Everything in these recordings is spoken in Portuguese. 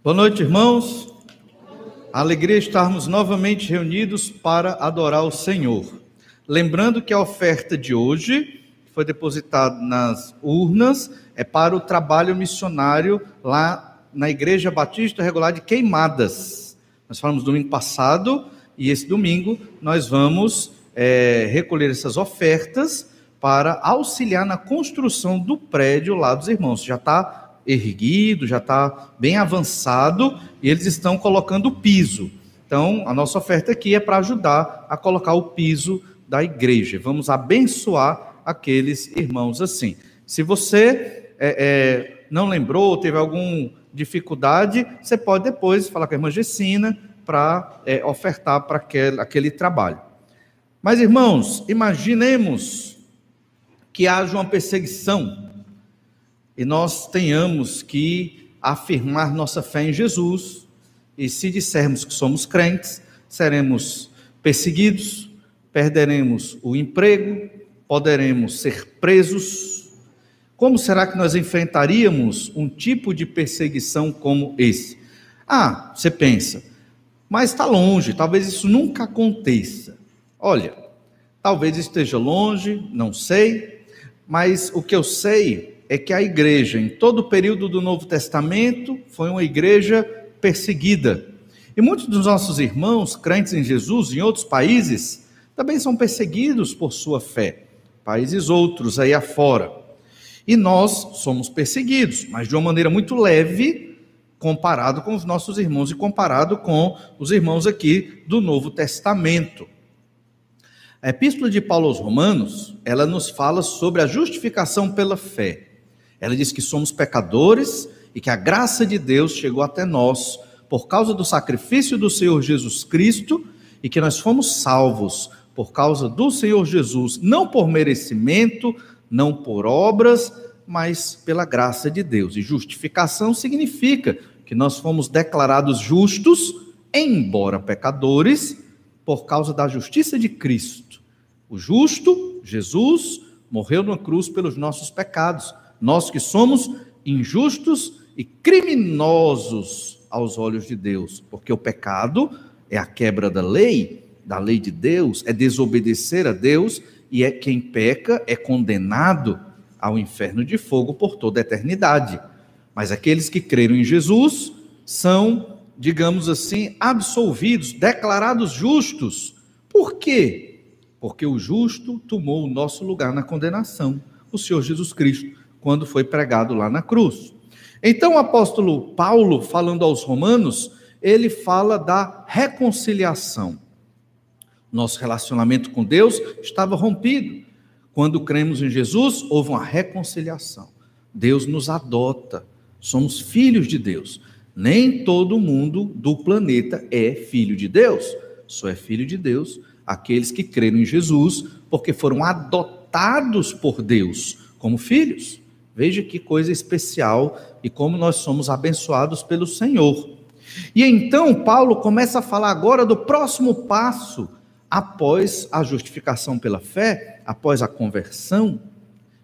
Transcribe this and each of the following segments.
Boa noite, irmãos. Alegria estarmos novamente reunidos para adorar o Senhor. Lembrando que a oferta de hoje, foi depositada nas urnas, é para o trabalho missionário lá na Igreja Batista Regular de Queimadas. Nós falamos domingo passado e esse domingo nós vamos é, recolher essas ofertas para auxiliar na construção do prédio lá dos irmãos. Já está erguido, já está bem avançado e eles estão colocando o piso. Então, a nossa oferta aqui é para ajudar a colocar o piso da igreja. Vamos abençoar aqueles irmãos assim. Se você é, é, não lembrou, teve alguma dificuldade, você pode depois falar com a irmã Gessina para é, ofertar para aquele, aquele trabalho. Mas, irmãos, imaginemos que haja uma perseguição e nós tenhamos que afirmar nossa fé em Jesus, e se dissermos que somos crentes, seremos perseguidos, perderemos o emprego, poderemos ser presos. Como será que nós enfrentaríamos um tipo de perseguição como esse? Ah, você pensa, mas está longe, talvez isso nunca aconteça. Olha, talvez esteja longe, não sei, mas o que eu sei é que a igreja, em todo o período do Novo Testamento, foi uma igreja perseguida. E muitos dos nossos irmãos, crentes em Jesus, em outros países, também são perseguidos por sua fé. Países outros aí afora. E nós somos perseguidos, mas de uma maneira muito leve, comparado com os nossos irmãos e comparado com os irmãos aqui do Novo Testamento. A Epístola de Paulo aos Romanos, ela nos fala sobre a justificação pela fé. Ela diz que somos pecadores e que a graça de Deus chegou até nós por causa do sacrifício do Senhor Jesus Cristo e que nós fomos salvos por causa do Senhor Jesus, não por merecimento, não por obras, mas pela graça de Deus. E justificação significa que nós fomos declarados justos, embora pecadores, por causa da justiça de Cristo. O justo, Jesus, morreu na cruz pelos nossos pecados nós que somos injustos e criminosos aos olhos de Deus, porque o pecado é a quebra da lei, da lei de Deus, é desobedecer a Deus e é quem peca é condenado ao inferno de fogo por toda a eternidade. Mas aqueles que creram em Jesus são, digamos assim, absolvidos, declarados justos. Por quê? Porque o justo tomou o nosso lugar na condenação, o Senhor Jesus Cristo quando foi pregado lá na cruz. Então o apóstolo Paulo, falando aos romanos, ele fala da reconciliação. Nosso relacionamento com Deus estava rompido. Quando cremos em Jesus, houve uma reconciliação. Deus nos adota, somos filhos de Deus. Nem todo mundo do planeta é filho de Deus. Só é filho de Deus aqueles que creram em Jesus, porque foram adotados por Deus como filhos. Veja que coisa especial e como nós somos abençoados pelo Senhor. E então Paulo começa a falar agora do próximo passo após a justificação pela fé, após a conversão,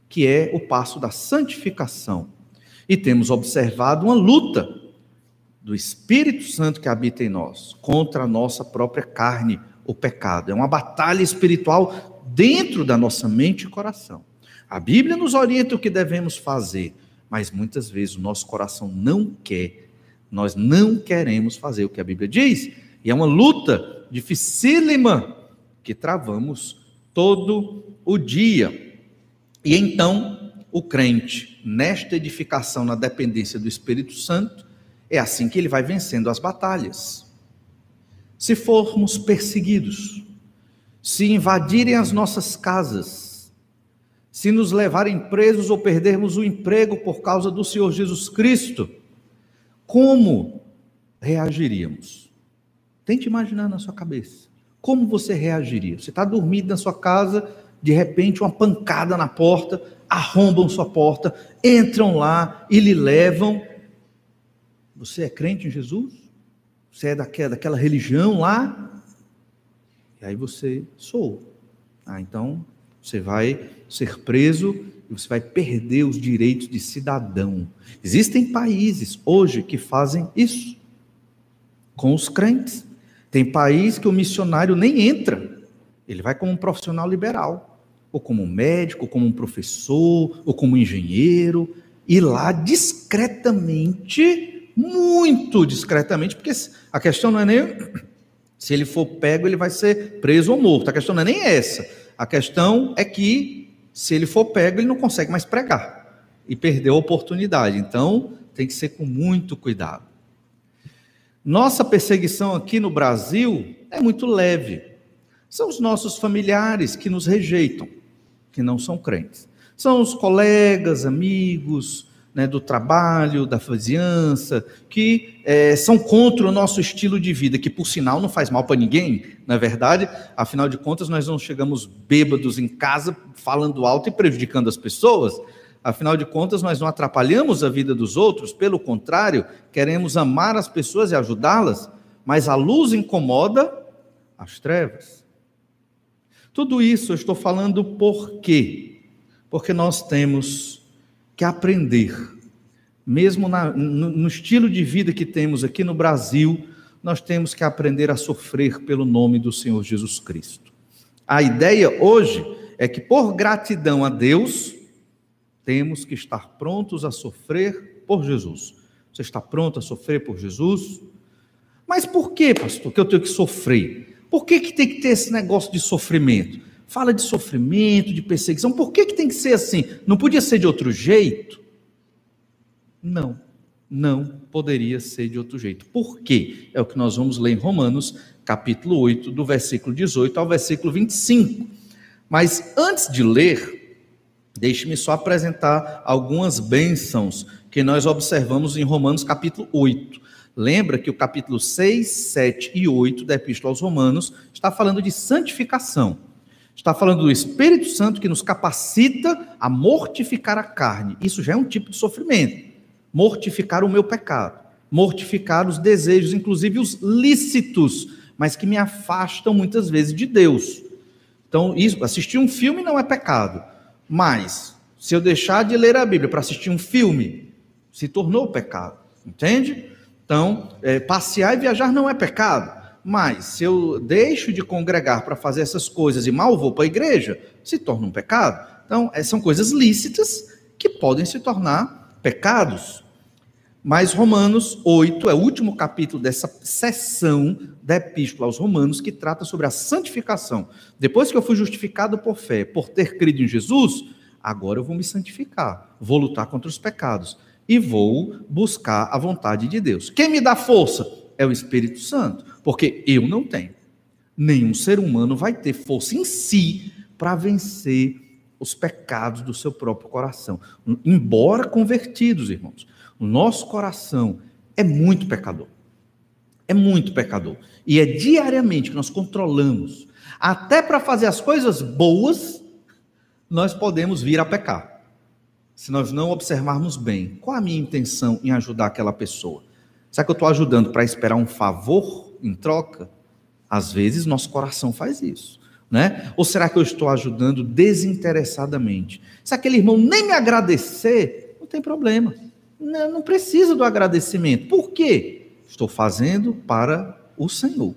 que é o passo da santificação. E temos observado uma luta do Espírito Santo que habita em nós contra a nossa própria carne, o pecado. É uma batalha espiritual dentro da nossa mente e coração. A Bíblia nos orienta o que devemos fazer, mas muitas vezes o nosso coração não quer. Nós não queremos fazer o que a Bíblia diz. E é uma luta dificílima que travamos todo o dia. E então, o crente, nesta edificação na dependência do Espírito Santo, é assim que ele vai vencendo as batalhas. Se formos perseguidos, se invadirem as nossas casas, se nos levarem presos ou perdermos o emprego por causa do Senhor Jesus Cristo, como reagiríamos? Tente imaginar na sua cabeça. Como você reagiria? Você está dormindo na sua casa, de repente uma pancada na porta, arrombam sua porta, entram lá e lhe levam. Você é crente em Jesus? Você é daquela, daquela religião lá? E aí você sou. Ah, então você vai ser preso e você vai perder os direitos de cidadão. Existem países hoje que fazem isso com os crentes. Tem país que o missionário nem entra, ele vai como um profissional liberal, ou como um médico, ou como um professor, ou como um engenheiro, e lá discretamente, muito discretamente, porque a questão não é nem se ele for pego, ele vai ser preso ou morto. A questão não é nem essa. A questão é que se ele for pego, ele não consegue mais pregar e perdeu a oportunidade. Então, tem que ser com muito cuidado. Nossa perseguição aqui no Brasil é muito leve. São os nossos familiares que nos rejeitam, que não são crentes. São os colegas, amigos, né, do trabalho, da vizinhança, que é, são contra o nosso estilo de vida, que por sinal não faz mal para ninguém, na é verdade, afinal de contas nós não chegamos bêbados em casa falando alto e prejudicando as pessoas, afinal de contas nós não atrapalhamos a vida dos outros, pelo contrário, queremos amar as pessoas e ajudá-las, mas a luz incomoda as trevas. Tudo isso eu estou falando por quê? Porque nós temos que aprender, mesmo na, no, no estilo de vida que temos aqui no Brasil, nós temos que aprender a sofrer pelo nome do Senhor Jesus Cristo. A ideia hoje é que, por gratidão a Deus, temos que estar prontos a sofrer por Jesus. Você está pronto a sofrer por Jesus? Mas por que, pastor, que eu tenho que sofrer? Por que, que tem que ter esse negócio de sofrimento? Fala de sofrimento, de perseguição. Por que, que tem que ser assim? Não podia ser de outro jeito? Não, não poderia ser de outro jeito. Por quê? É o que nós vamos ler em Romanos, capítulo 8, do versículo 18 ao versículo 25. Mas antes de ler, deixe-me só apresentar algumas bênçãos que nós observamos em Romanos, capítulo 8. Lembra que o capítulo 6, 7 e 8 da Epístola aos Romanos está falando de santificação. Está falando do Espírito Santo que nos capacita a mortificar a carne. Isso já é um tipo de sofrimento. Mortificar o meu pecado, mortificar os desejos, inclusive os lícitos, mas que me afastam muitas vezes de Deus. Então, isso, assistir um filme não é pecado, mas se eu deixar de ler a Bíblia para assistir um filme, se tornou pecado, entende? Então, é, passear e viajar não é pecado, mas se eu deixo de congregar para fazer essas coisas e mal vou para a igreja, se torna um pecado. Então, é, são coisas lícitas que podem se tornar pecados. Mas Romanos 8 é o último capítulo dessa sessão da Epístola aos Romanos que trata sobre a santificação. Depois que eu fui justificado por fé, por ter crido em Jesus, agora eu vou me santificar, vou lutar contra os pecados e vou buscar a vontade de Deus. Quem me dá força? É o Espírito Santo. Porque eu não tenho. Nenhum ser humano vai ter força em si para vencer os pecados do seu próprio coração. Embora convertidos, irmãos, o nosso coração é muito pecador. É muito pecador. E é diariamente que nós controlamos. Até para fazer as coisas boas, nós podemos vir a pecar. Se nós não observarmos bem, qual a minha intenção em ajudar aquela pessoa? Será que eu estou ajudando para esperar um favor em troca? Às vezes nosso coração faz isso. Né? Ou será que eu estou ajudando desinteressadamente? Se aquele irmão nem me agradecer, não tem problema. Não, não precisa do agradecimento. Por quê? Estou fazendo para o Senhor.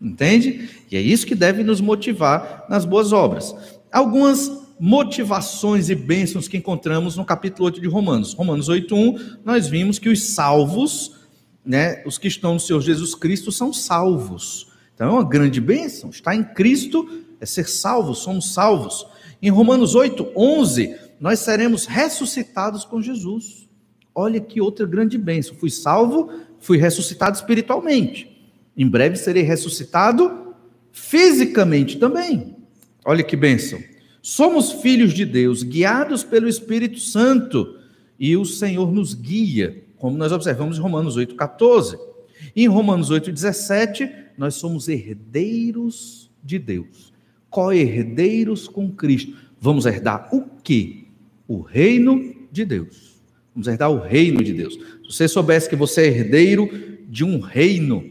Entende? E é isso que deve nos motivar nas boas obras. Algumas motivações e bênçãos que encontramos no capítulo 8 de Romanos. Romanos 8:1, nós vimos que os salvos né, os que estão no Senhor Jesus Cristo são salvos. Então é uma grande bênção. Estar em Cristo é ser salvo, somos salvos. Em Romanos 8, 11, nós seremos ressuscitados com Jesus. Olha que outra grande bênção. Fui salvo, fui ressuscitado espiritualmente. Em breve serei ressuscitado fisicamente também. Olha que bênção. Somos filhos de Deus, guiados pelo Espírito Santo, e o Senhor nos guia como nós observamos em Romanos 8,14. E em Romanos 8,17, nós somos herdeiros de Deus, co-herdeiros com Cristo. Vamos herdar o quê? O reino de Deus. Vamos herdar o reino de Deus. Se você soubesse que você é herdeiro de um reino,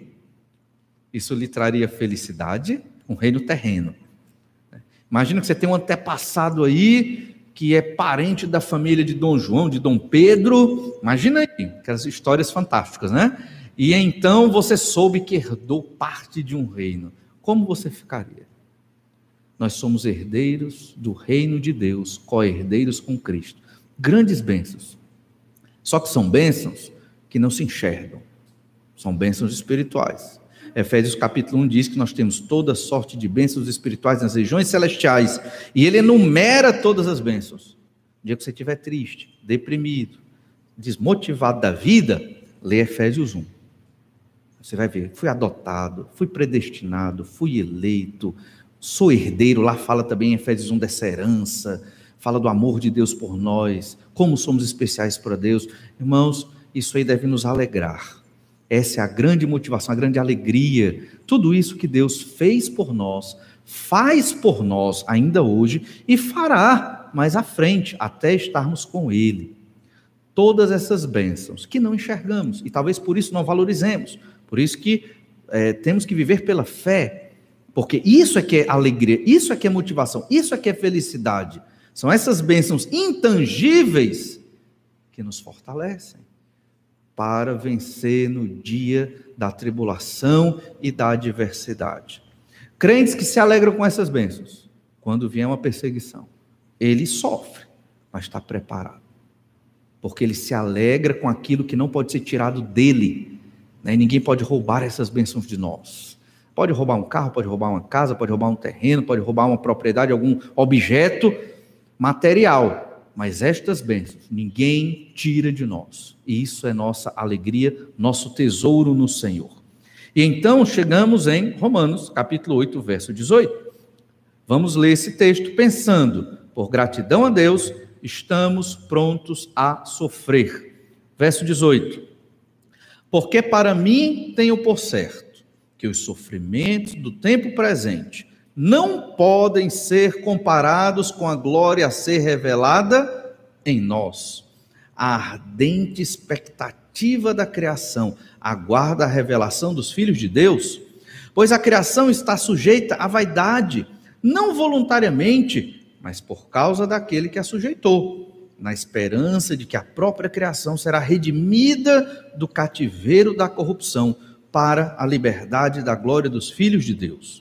isso lhe traria felicidade, um reino terreno. Imagina que você tem um antepassado aí que é parente da família de Dom João, de Dom Pedro. Imagina aí, aquelas histórias fantásticas, né? E então você soube que herdou parte de um reino. Como você ficaria? Nós somos herdeiros do reino de Deus, co-herdeiros com Cristo. Grandes bênçãos. Só que são bênçãos que não se enxergam. São bênçãos espirituais. Efésios capítulo 1 diz que nós temos toda sorte de bênçãos espirituais nas regiões celestiais. E ele enumera todas as bênçãos. O dia que você estiver triste, deprimido, desmotivado da vida, lê Efésios 1. Você vai ver, fui adotado, fui predestinado, fui eleito, sou herdeiro. Lá fala também em Efésios 1 dessa herança, fala do amor de Deus por nós, como somos especiais para Deus. Irmãos, isso aí deve nos alegrar essa é a grande motivação, a grande alegria. Tudo isso que Deus fez por nós, faz por nós ainda hoje e fará mais à frente, até estarmos com Ele. Todas essas bênçãos que não enxergamos e talvez por isso não valorizemos. Por isso que é, temos que viver pela fé, porque isso é que é alegria, isso é que é motivação, isso é que é felicidade. São essas bênçãos intangíveis que nos fortalecem para vencer no dia da tribulação e da adversidade. Crentes que se alegram com essas bênçãos, quando vier uma perseguição, ele sofre, mas está preparado. Porque ele se alegra com aquilo que não pode ser tirado dele. Né? ninguém pode roubar essas bênçãos de nós. Pode roubar um carro, pode roubar uma casa, pode roubar um terreno, pode roubar uma propriedade, algum objeto material mas estas bênçãos ninguém tira de nós. E isso é nossa alegria, nosso tesouro no Senhor. E então chegamos em Romanos, capítulo 8, verso 18. Vamos ler esse texto pensando, por gratidão a Deus, estamos prontos a sofrer. Verso 18. Porque para mim tenho por certo que os sofrimentos do tempo presente não podem ser comparados com a glória a ser revelada em nós. A ardente expectativa da criação aguarda a revelação dos filhos de Deus, pois a criação está sujeita à vaidade, não voluntariamente, mas por causa daquele que a sujeitou, na esperança de que a própria criação será redimida do cativeiro da corrupção para a liberdade da glória dos filhos de Deus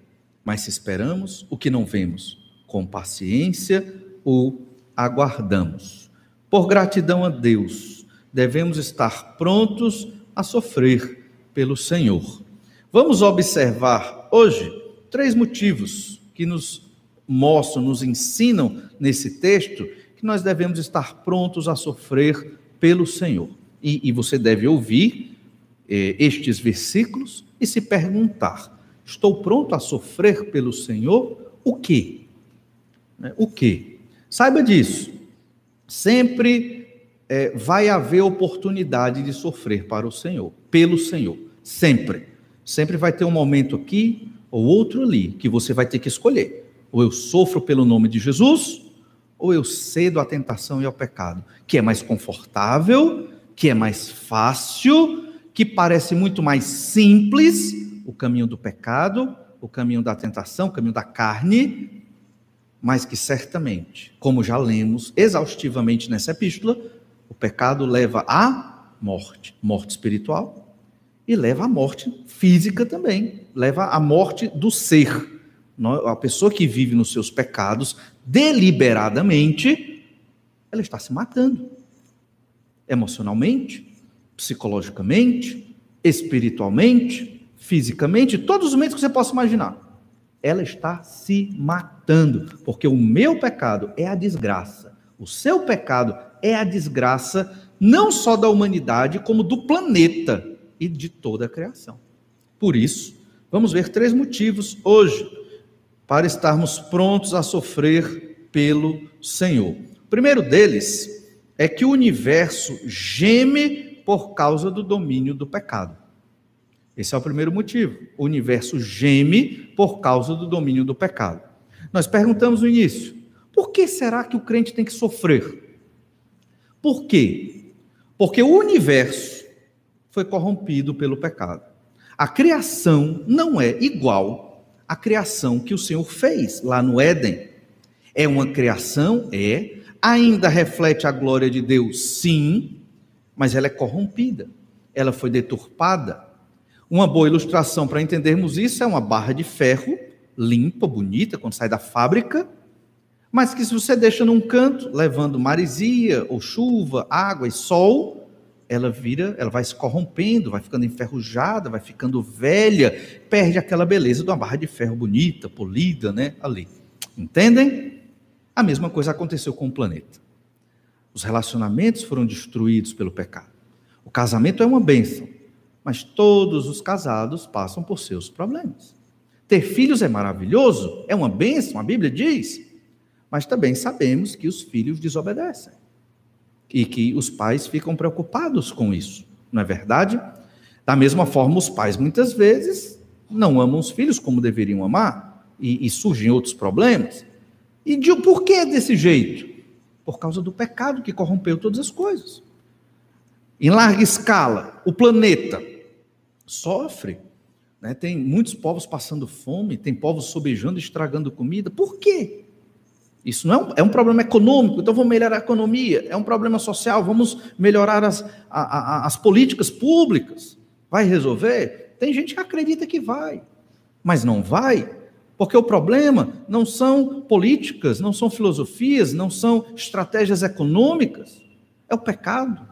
Mas se esperamos o que não vemos, com paciência o aguardamos. Por gratidão a Deus, devemos estar prontos a sofrer pelo Senhor. Vamos observar hoje três motivos que nos mostram, nos ensinam nesse texto que nós devemos estar prontos a sofrer pelo Senhor. E, e você deve ouvir eh, estes versículos e se perguntar: Estou pronto a sofrer pelo Senhor o quê? Né? O quê? Saiba disso. Sempre é, vai haver oportunidade de sofrer para o Senhor, pelo Senhor. Sempre. Sempre vai ter um momento aqui ou outro ali que você vai ter que escolher. Ou eu sofro pelo nome de Jesus, ou eu cedo à tentação e ao pecado, que é mais confortável, que é mais fácil, que parece muito mais simples, o caminho do pecado, o caminho da tentação, o caminho da carne, mas que certamente, como já lemos exaustivamente nessa epístola, o pecado leva à morte, morte espiritual, e leva à morte física também, leva à morte do ser. A pessoa que vive nos seus pecados deliberadamente, ela está se matando. Emocionalmente, psicologicamente, espiritualmente, fisicamente, todos os meios que você possa imaginar. Ela está se matando, porque o meu pecado é a desgraça. O seu pecado é a desgraça não só da humanidade, como do planeta e de toda a criação. Por isso, vamos ver três motivos hoje para estarmos prontos a sofrer pelo Senhor. primeiro deles é que o universo geme por causa do domínio do pecado. Esse é o primeiro motivo. O universo geme por causa do domínio do pecado. Nós perguntamos no início: por que será que o crente tem que sofrer? Por quê? Porque o universo foi corrompido pelo pecado. A criação não é igual à criação que o Senhor fez lá no Éden. É uma criação, é, ainda reflete a glória de Deus, sim, mas ela é corrompida, ela foi deturpada. Uma boa ilustração para entendermos isso é uma barra de ferro limpa, bonita, quando sai da fábrica, mas que se você deixa num canto, levando maresia ou chuva, água e sol, ela vira, ela vai se corrompendo, vai ficando enferrujada, vai ficando velha, perde aquela beleza de uma barra de ferro bonita, polida, né, ali. Entendem? A mesma coisa aconteceu com o planeta. Os relacionamentos foram destruídos pelo pecado. O casamento é uma bênção, mas todos os casados passam por seus problemas. Ter filhos é maravilhoso, é uma bênção, a Bíblia diz, mas também sabemos que os filhos desobedecem e que os pais ficam preocupados com isso, não é verdade? Da mesma forma, os pais muitas vezes não amam os filhos como deveriam amar e, e surgem outros problemas. E de por que desse jeito? Por causa do pecado que corrompeu todas as coisas. Em larga escala, o planeta sofre. Né? Tem muitos povos passando fome, tem povos sobejando, estragando comida. Por quê? Isso não é um, é um, problema econômico, então vamos melhorar a economia. É um problema social, vamos melhorar as, a, a, as políticas públicas. Vai resolver? Tem gente que acredita que vai, mas não vai, porque o problema não são políticas, não são filosofias, não são estratégias econômicas, é o pecado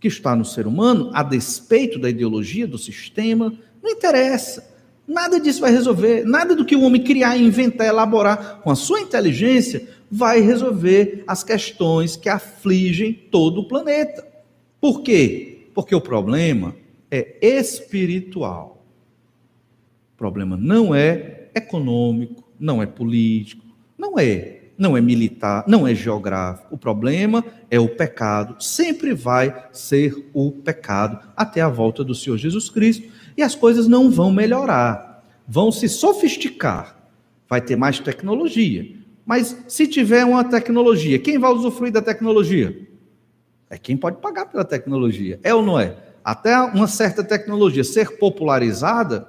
que está no ser humano, a despeito da ideologia, do sistema, não interessa. Nada disso vai resolver, nada do que o homem criar, inventar, elaborar com a sua inteligência vai resolver as questões que afligem todo o planeta. Por quê? Porque o problema é espiritual. O problema não é econômico, não é político, não é não é militar, não é geográfico. O problema é o pecado. Sempre vai ser o pecado até a volta do Senhor Jesus Cristo. E as coisas não vão melhorar, vão se sofisticar. Vai ter mais tecnologia. Mas se tiver uma tecnologia, quem vai usufruir da tecnologia? É quem pode pagar pela tecnologia. É ou não é? Até uma certa tecnologia ser popularizada,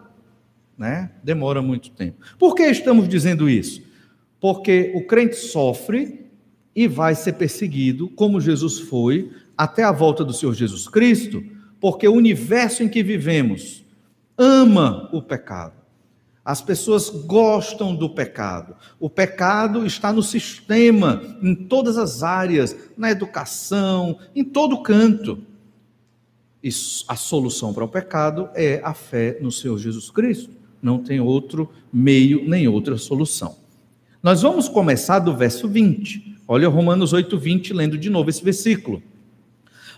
né, demora muito tempo. Por que estamos dizendo isso? Porque o crente sofre e vai ser perseguido, como Jesus foi, até a volta do Senhor Jesus Cristo, porque o universo em que vivemos ama o pecado. As pessoas gostam do pecado. O pecado está no sistema, em todas as áreas, na educação, em todo canto. E a solução para o pecado é a fé no Senhor Jesus Cristo. Não tem outro meio nem outra solução. Nós vamos começar do verso 20. Olha Romanos 8, 20, lendo de novo esse versículo.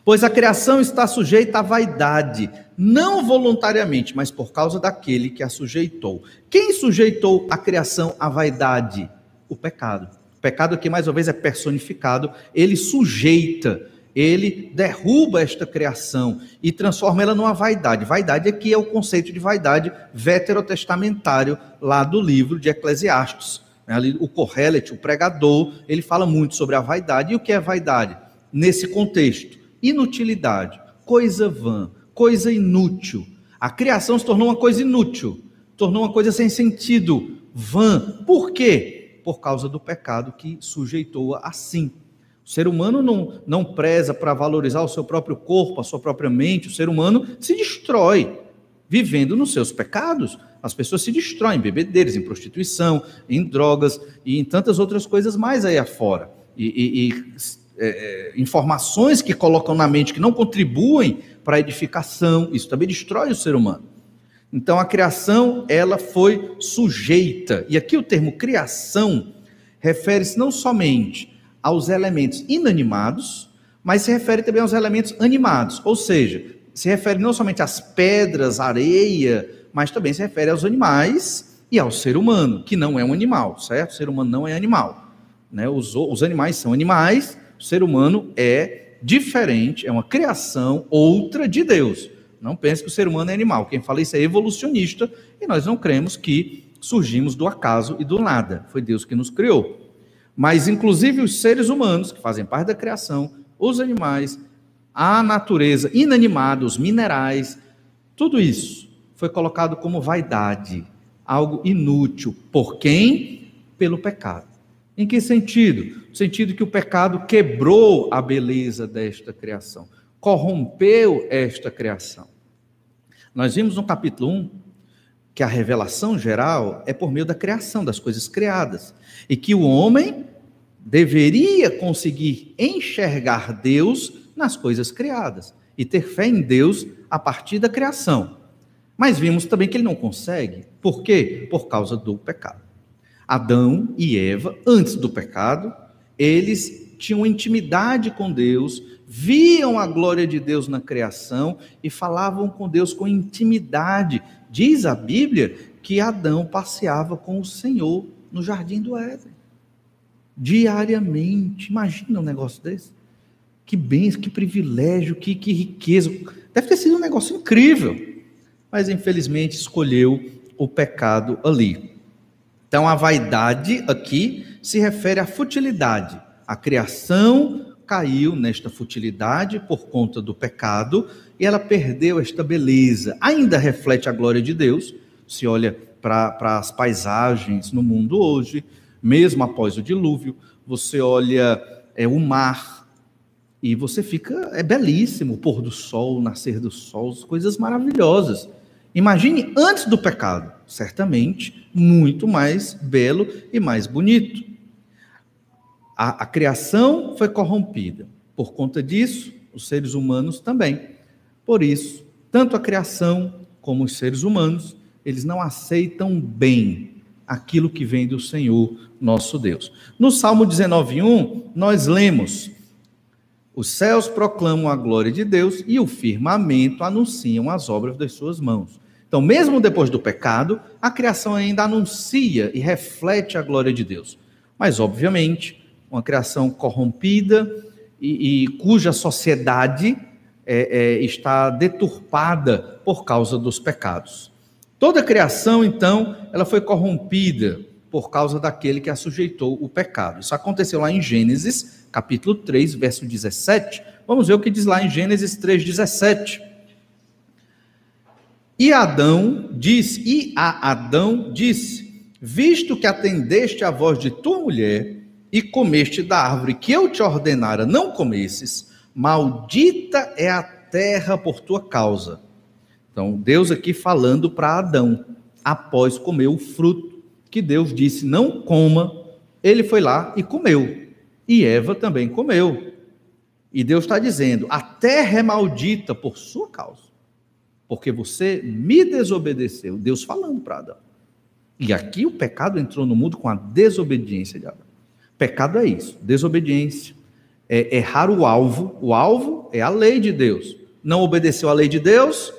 Pois a criação está sujeita à vaidade, não voluntariamente, mas por causa daquele que a sujeitou. Quem sujeitou a criação à vaidade? O pecado. O pecado aqui, mais uma vez, é personificado. Ele sujeita, ele derruba esta criação e transforma ela numa vaidade. Vaidade aqui é o conceito de vaidade veterotestamentário lá do livro de Eclesiastes. Né, o Correlet, o pregador, ele fala muito sobre a vaidade. E o que é vaidade? Nesse contexto, inutilidade, coisa vã, coisa inútil. A criação se tornou uma coisa inútil, tornou uma coisa sem sentido, vã. Por quê? Por causa do pecado que sujeitou-a assim. O ser humano não, não preza para valorizar o seu próprio corpo, a sua própria mente. O ser humano se destrói vivendo nos seus pecados. As pessoas se destroem em bebedeiros, em prostituição, em drogas e em tantas outras coisas mais aí afora. E, e, e é, é, informações que colocam na mente que não contribuem para a edificação, isso também destrói o ser humano. Então a criação, ela foi sujeita. E aqui o termo criação refere-se não somente aos elementos inanimados, mas se refere também aos elementos animados, ou seja, se refere não somente às pedras, areia, mas também se refere aos animais e ao ser humano, que não é um animal, certo? O ser humano não é animal. Né? Os, os animais são animais, o ser humano é diferente, é uma criação outra de Deus. Não pense que o ser humano é animal. Quem fala isso é evolucionista e nós não cremos que surgimos do acaso e do nada. Foi Deus que nos criou. Mas, inclusive, os seres humanos, que fazem parte da criação, os animais, a natureza inanimada, os minerais, tudo isso foi colocado como vaidade, algo inútil. Por quem? Pelo pecado. Em que sentido? No sentido que o pecado quebrou a beleza desta criação, corrompeu esta criação. Nós vimos no capítulo 1 que a revelação geral é por meio da criação, das coisas criadas, e que o homem deveria conseguir enxergar Deus nas coisas criadas e ter fé em Deus a partir da criação. Mas vimos também que ele não consegue. Por quê? Por causa do pecado. Adão e Eva, antes do pecado, eles tinham intimidade com Deus, viam a glória de Deus na criação e falavam com Deus com intimidade. Diz a Bíblia que Adão passeava com o Senhor no jardim do Éden. Diariamente. Imagina um negócio desse. Que bens, que privilégio, que, que riqueza. Deve ter sido um negócio incrível. Mas infelizmente escolheu o pecado ali. Então a vaidade aqui se refere à futilidade. A criação caiu nesta futilidade por conta do pecado e ela perdeu esta beleza. Ainda reflete a glória de Deus, se olha para as paisagens no mundo hoje, mesmo após o dilúvio, você olha é, o mar e você fica, é belíssimo, o pôr do sol, o nascer do sol, coisas maravilhosas. Imagine antes do pecado, certamente muito mais belo e mais bonito. A, a criação foi corrompida. Por conta disso, os seres humanos também. Por isso, tanto a criação como os seres humanos, eles não aceitam bem aquilo que vem do Senhor, nosso Deus. No Salmo 19:1, nós lemos: Os céus proclamam a glória de Deus e o firmamento anunciam as obras das suas mãos. Então, mesmo depois do pecado, a criação ainda anuncia e reflete a glória de Deus. Mas, obviamente, uma criação corrompida e, e cuja sociedade é, é, está deturpada por causa dos pecados. Toda a criação, então, ela foi corrompida por causa daquele que a sujeitou o pecado. Isso aconteceu lá em Gênesis, capítulo 3, verso 17. Vamos ver o que diz lá em Gênesis 3, 17. E Adão disse, e a Adão disse: Visto que atendeste à voz de tua mulher e comeste da árvore que eu te ordenara não comesses, maldita é a terra por tua causa. Então, Deus aqui falando para Adão, após comer o fruto que Deus disse não coma, ele foi lá e comeu. E Eva também comeu. E Deus está dizendo: a terra é maldita por sua causa, porque você me desobedeceu. Deus falando para Adão. E aqui o pecado entrou no mundo com a desobediência de Adão. Pecado é isso, desobediência, é errar o alvo. O alvo é a lei de Deus. Não obedeceu a lei de Deus,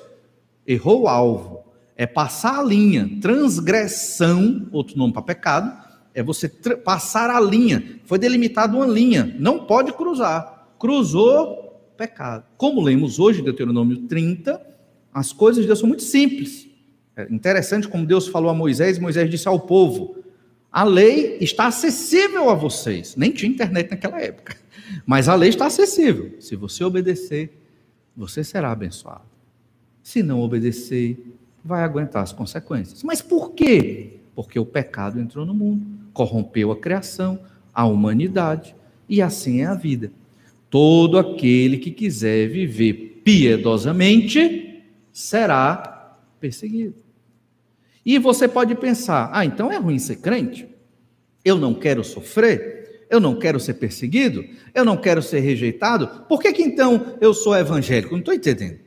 errou o alvo. É passar a linha. Transgressão, outro nome para pecado, é você passar a linha. Foi delimitada uma linha, não pode cruzar. Cruzou, pecado. Como lemos hoje, Deuteronômio 30, as coisas de Deus são muito simples. É interessante como Deus falou a Moisés, Moisés disse ao povo: a lei está acessível a vocês. Nem tinha internet naquela época. Mas a lei está acessível. Se você obedecer, você será abençoado. Se não obedecer, vai aguentar as consequências. Mas por quê? Porque o pecado entrou no mundo, corrompeu a criação, a humanidade, e assim é a vida. Todo aquele que quiser viver piedosamente será perseguido. E você pode pensar: ah, então é ruim ser crente? Eu não quero sofrer? Eu não quero ser perseguido? Eu não quero ser rejeitado? Por que, que então eu sou evangélico? Não estou entendendo.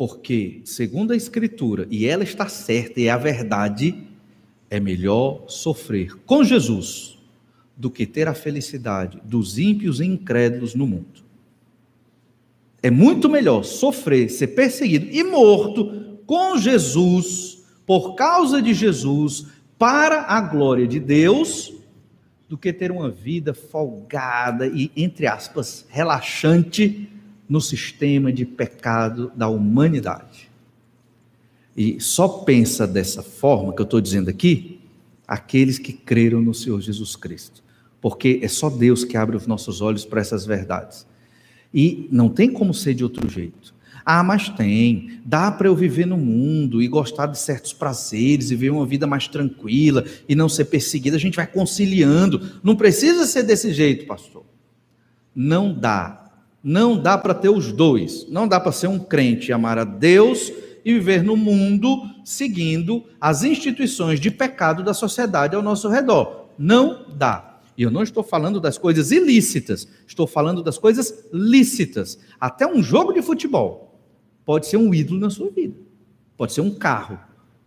Porque, segundo a Escritura, e ela está certa e é a verdade, é melhor sofrer com Jesus do que ter a felicidade dos ímpios e incrédulos no mundo. É muito melhor sofrer, ser perseguido e morto com Jesus, por causa de Jesus, para a glória de Deus, do que ter uma vida folgada e, entre aspas, relaxante no sistema de pecado da humanidade. E só pensa dessa forma que eu estou dizendo aqui aqueles que creram no Senhor Jesus Cristo. Porque é só Deus que abre os nossos olhos para essas verdades. E não tem como ser de outro jeito. Ah, mas tem. Dá para eu viver no mundo e gostar de certos prazeres e viver uma vida mais tranquila e não ser perseguido. A gente vai conciliando. Não precisa ser desse jeito, pastor. Não dá. Não dá para ter os dois. Não dá para ser um crente e amar a Deus e viver no mundo seguindo as instituições de pecado da sociedade ao nosso redor. Não dá. E eu não estou falando das coisas ilícitas, estou falando das coisas lícitas. Até um jogo de futebol pode ser um ídolo na sua vida. Pode ser um carro,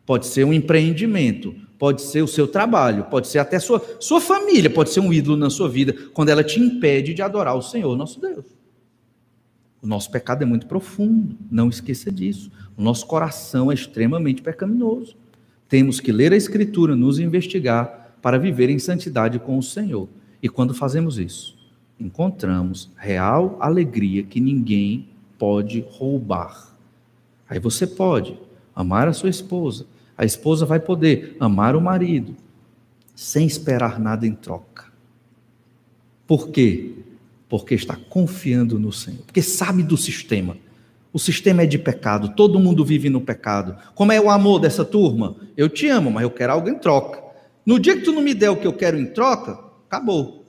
pode ser um empreendimento, pode ser o seu trabalho, pode ser até sua sua família, pode ser um ídolo na sua vida, quando ela te impede de adorar o Senhor, nosso Deus. O nosso pecado é muito profundo, não esqueça disso. O nosso coração é extremamente pecaminoso. Temos que ler a Escritura, nos investigar para viver em santidade com o Senhor. E quando fazemos isso, encontramos real alegria que ninguém pode roubar. Aí você pode amar a sua esposa, a esposa vai poder amar o marido, sem esperar nada em troca. Por quê? Porque está confiando no Senhor, porque sabe do sistema. O sistema é de pecado, todo mundo vive no pecado. Como é o amor dessa turma? Eu te amo, mas eu quero algo em troca. No dia que tu não me der o que eu quero em troca, acabou.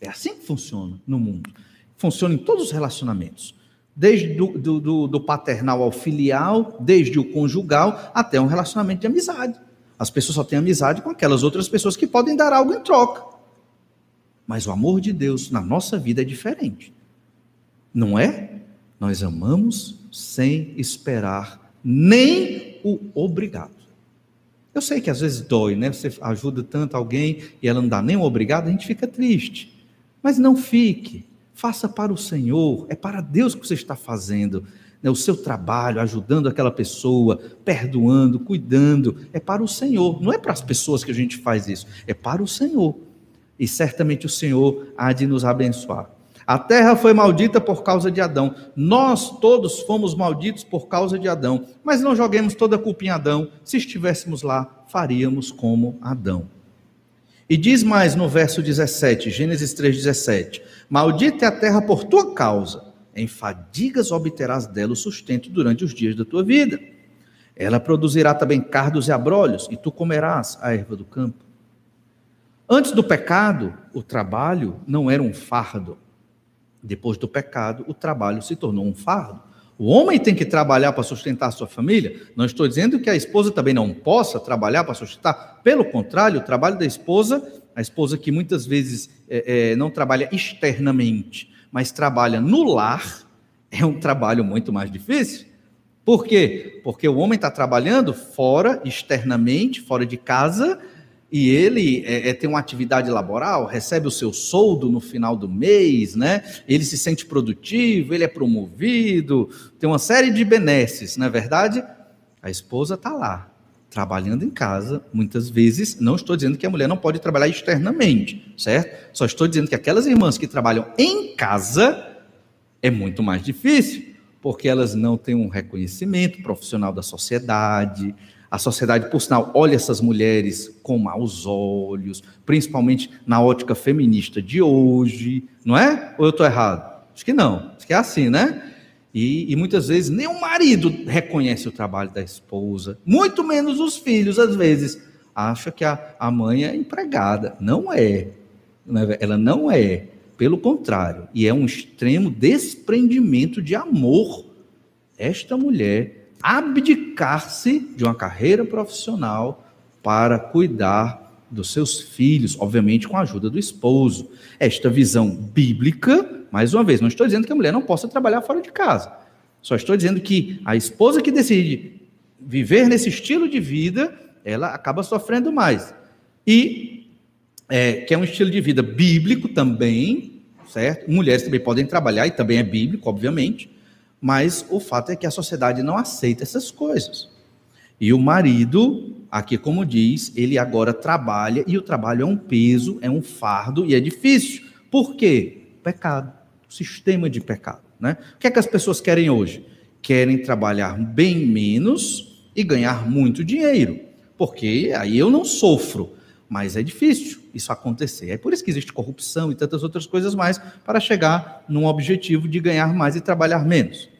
É assim que funciona no mundo. Funciona em todos os relacionamentos desde do, do, do, do, paternal ao filial, desde o conjugal até um relacionamento de amizade. As pessoas só têm amizade com aquelas outras pessoas que podem dar algo em troca. Mas o amor de Deus na nossa vida é diferente. Não é? Nós amamos sem esperar nem o obrigado. Eu sei que às vezes dói, né? Você ajuda tanto alguém e ela não dá nem o obrigado, a gente fica triste. Mas não fique. Faça para o Senhor, é para Deus que você está fazendo. Né, o seu trabalho, ajudando aquela pessoa, perdoando, cuidando, é para o Senhor. Não é para as pessoas que a gente faz isso, é para o Senhor. E certamente o Senhor há de nos abençoar. A terra foi maldita por causa de Adão. Nós todos fomos malditos por causa de Adão. Mas não joguemos toda a culpa em Adão. Se estivéssemos lá, faríamos como Adão. E diz mais no verso 17, Gênesis 3,17: Maldita é a terra por tua causa, em fadigas obterás dela o sustento durante os dias da tua vida. Ela produzirá também cardos e abrolhos, e tu comerás a erva do campo. Antes do pecado, o trabalho não era um fardo. Depois do pecado, o trabalho se tornou um fardo. O homem tem que trabalhar para sustentar a sua família. Não estou dizendo que a esposa também não possa trabalhar para sustentar. Pelo contrário, o trabalho da esposa, a esposa que muitas vezes é, é, não trabalha externamente, mas trabalha no lar, é um trabalho muito mais difícil. Por quê? Porque o homem está trabalhando fora, externamente, fora de casa, e ele é, é, tem uma atividade laboral, recebe o seu soldo no final do mês, né? Ele se sente produtivo, ele é promovido, tem uma série de benesses, não é verdade? A esposa está lá, trabalhando em casa, muitas vezes. Não estou dizendo que a mulher não pode trabalhar externamente, certo? Só estou dizendo que aquelas irmãs que trabalham em casa é muito mais difícil, porque elas não têm um reconhecimento profissional da sociedade, a sociedade, por sinal, olha essas mulheres com maus olhos, principalmente na ótica feminista de hoje, não é? Ou eu estou errado? Acho que não, acho que é assim, né? E, e, muitas vezes nem o marido reconhece o trabalho da esposa, muito menos os filhos, às vezes. Acha que a, a mãe é empregada. Não é. é. Ela não é. Pelo contrário. E é um extremo desprendimento de amor. Esta mulher abdicar-se de uma carreira profissional para cuidar dos seus filhos, obviamente com a ajuda do esposo. Esta visão bíblica, mais uma vez, não estou dizendo que a mulher não possa trabalhar fora de casa. Só estou dizendo que a esposa que decide viver nesse estilo de vida, ela acaba sofrendo mais. E é, que é um estilo de vida bíblico também, certo? Mulheres também podem trabalhar e também é bíblico, obviamente mas o fato é que a sociedade não aceita essas coisas. E o marido, aqui como diz, ele agora trabalha e o trabalho é um peso, é um fardo e é difícil. Por quê? Pecado, sistema de pecado. Né? O que é que as pessoas querem hoje? Querem trabalhar bem menos e ganhar muito dinheiro, porque aí eu não sofro, mas é difícil isso acontecer. É por isso que existe corrupção e tantas outras coisas mais para chegar num objetivo de ganhar mais e trabalhar menos.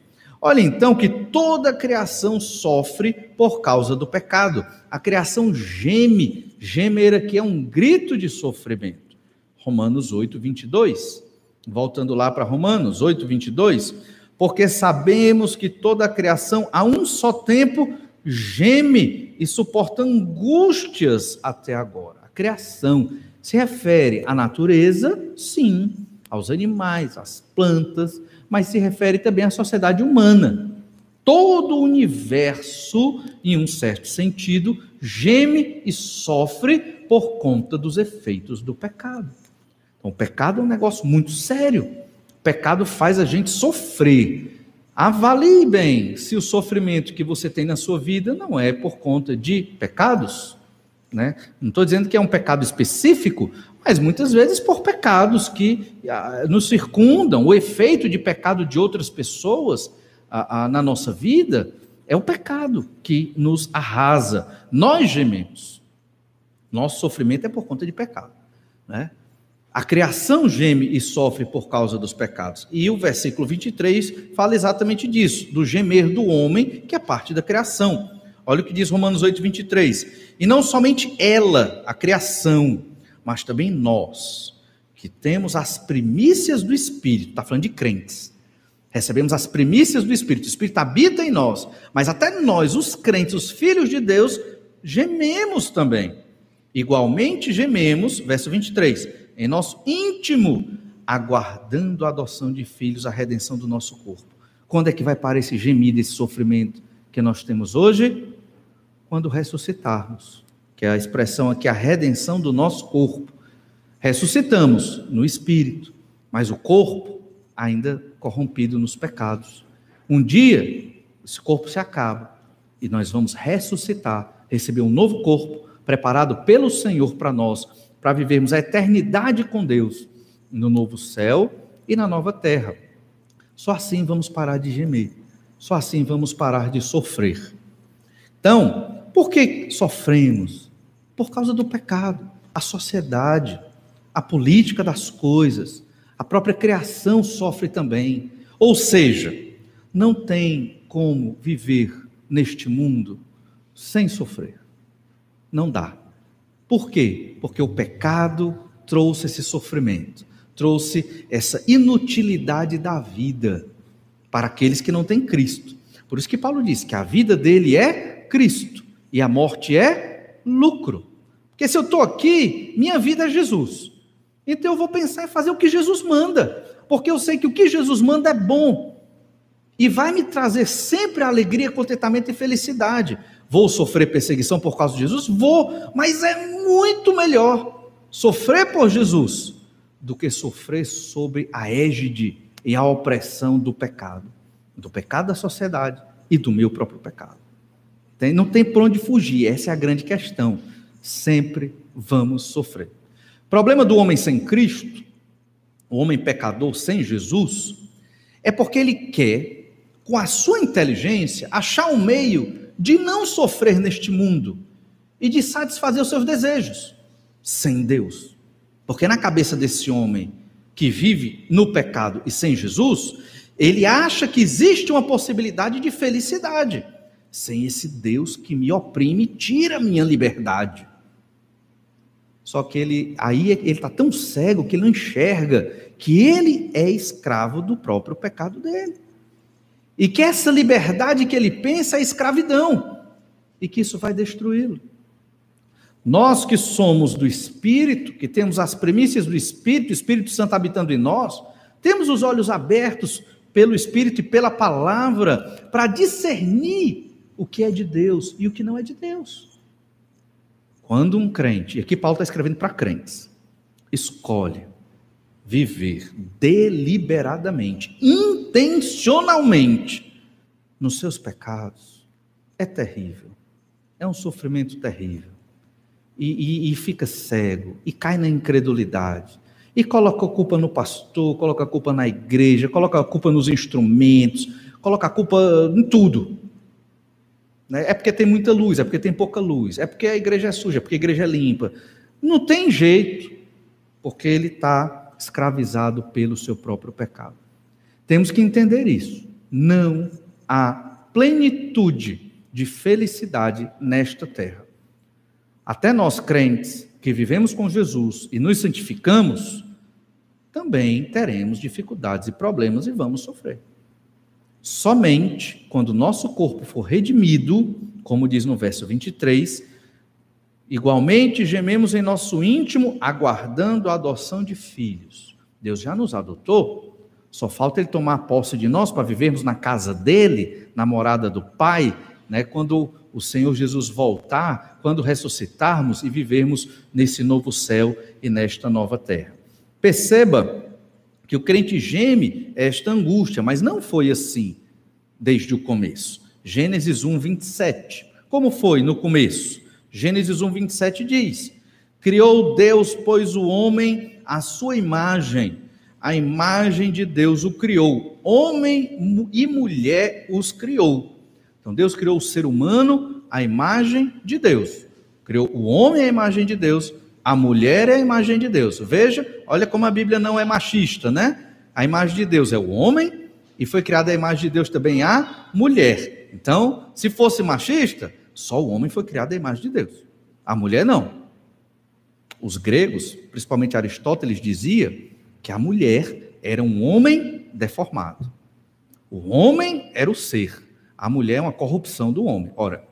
Olha então que toda a criação sofre por causa do pecado. A criação geme, gemer aqui é um grito de sofrimento. Romanos 8, 22. Voltando lá para Romanos 8, 22. Porque sabemos que toda a criação, a um só tempo, geme e suporta angústias até agora. A criação se refere à natureza, sim, aos animais, às plantas, mas se refere também à sociedade humana. Todo o universo, em um certo sentido, geme e sofre por conta dos efeitos do pecado. Então, o pecado é um negócio muito sério. O pecado faz a gente sofrer. Avalie bem se o sofrimento que você tem na sua vida não é por conta de pecados. Né? Não estou dizendo que é um pecado específico, mas muitas vezes por pecados que ah, nos circundam, o efeito de pecado de outras pessoas ah, ah, na nossa vida é o pecado que nos arrasa. Nós gememos. Nosso sofrimento é por conta de pecado. Né? A criação geme e sofre por causa dos pecados. E o versículo 23 fala exatamente disso, do gemer do homem, que é parte da criação. Olha o que diz Romanos 8, 23. E não somente ela, a criação, mas também nós, que temos as primícias do Espírito, está falando de crentes, recebemos as primícias do Espírito, o Espírito habita em nós, mas até nós, os crentes, os filhos de Deus, gememos também. Igualmente gememos, verso 23, em nosso íntimo, aguardando a adoção de filhos, a redenção do nosso corpo. Quando é que vai parar esse gemido, esse sofrimento que nós temos hoje? Quando ressuscitarmos que é a expressão aqui, a redenção do nosso corpo. Ressuscitamos no espírito, mas o corpo ainda corrompido nos pecados. Um dia, esse corpo se acaba e nós vamos ressuscitar, receber um novo corpo preparado pelo Senhor para nós, para vivermos a eternidade com Deus no novo céu e na nova terra. Só assim vamos parar de gemer, só assim vamos parar de sofrer. Então, por que sofremos? Por causa do pecado. A sociedade, a política das coisas, a própria criação sofre também. Ou seja, não tem como viver neste mundo sem sofrer. Não dá. Por quê? Porque o pecado trouxe esse sofrimento, trouxe essa inutilidade da vida para aqueles que não têm Cristo. Por isso que Paulo diz que a vida dele é Cristo e a morte é lucro. Porque se eu estou aqui, minha vida é Jesus. Então eu vou pensar em fazer o que Jesus manda, porque eu sei que o que Jesus manda é bom e vai me trazer sempre alegria, contentamento e felicidade. Vou sofrer perseguição por causa de Jesus? Vou, mas é muito melhor sofrer por Jesus do que sofrer sobre a égide e a opressão do pecado, do pecado da sociedade e do meu próprio pecado. Tem, não tem por onde fugir, essa é a grande questão. Sempre vamos sofrer. Problema do homem sem Cristo, o homem pecador sem Jesus, é porque ele quer, com a sua inteligência, achar um meio de não sofrer neste mundo e de satisfazer os seus desejos sem Deus. Porque na cabeça desse homem que vive no pecado e sem Jesus, ele acha que existe uma possibilidade de felicidade sem esse Deus que me oprime tira a minha liberdade. Só que ele aí ele está tão cego que ele não enxerga que ele é escravo do próprio pecado dele. E que essa liberdade que ele pensa é escravidão e que isso vai destruí-lo. Nós que somos do Espírito, que temos as premissas do Espírito, o Espírito Santo habitando em nós, temos os olhos abertos pelo Espírito e pela palavra para discernir o que é de Deus e o que não é de Deus. Quando um crente, e aqui Paulo está escrevendo para crentes, escolhe viver deliberadamente, intencionalmente, nos seus pecados, é terrível, É um sofrimento terrível. E, e, e fica cego, e cai na incredulidade. E coloca a culpa no pastor, coloca a culpa na igreja, coloca a culpa nos instrumentos, coloca a culpa em tudo. Né? É porque tem muita luz, é porque tem pouca luz, é porque a igreja é suja, é porque a igreja é limpa. Não tem jeito, porque ele está escravizado pelo seu próprio pecado. Temos que entender isso. Não há plenitude de felicidade nesta terra. Até nós crentes que vivemos com Jesus e nos santificamos, também teremos dificuldades e problemas e vamos sofrer. Somente quando nosso corpo for redimido, como diz no verso 23, igualmente gememos em nosso íntimo, aguardando a adoção de filhos. Deus já nos adotou, só falta ele tomar posse de nós para vivermos na casa dele, na morada do Pai, né? Quando o Senhor Jesus voltar, quando ressuscitarmos e vivermos nesse novo céu e nesta nova terra. Perceba que o crente geme esta angústia, mas não foi assim desde o começo. Gênesis 1, 27. Como foi no começo? Gênesis 1, 27 diz: Criou Deus, pois, o homem à sua imagem, a imagem de Deus o criou, homem e mulher os criou. Então Deus criou o ser humano à imagem de Deus, criou o homem à imagem de Deus, a mulher é a imagem de Deus. Veja, olha como a Bíblia não é machista, né? A imagem de Deus é o homem e foi criada a imagem de Deus também a mulher. Então, se fosse machista, só o homem foi criado a imagem de Deus. A mulher não. Os gregos, principalmente Aristóteles, dizia que a mulher era um homem deformado. O homem era o ser, a mulher é uma corrupção do homem. Ora,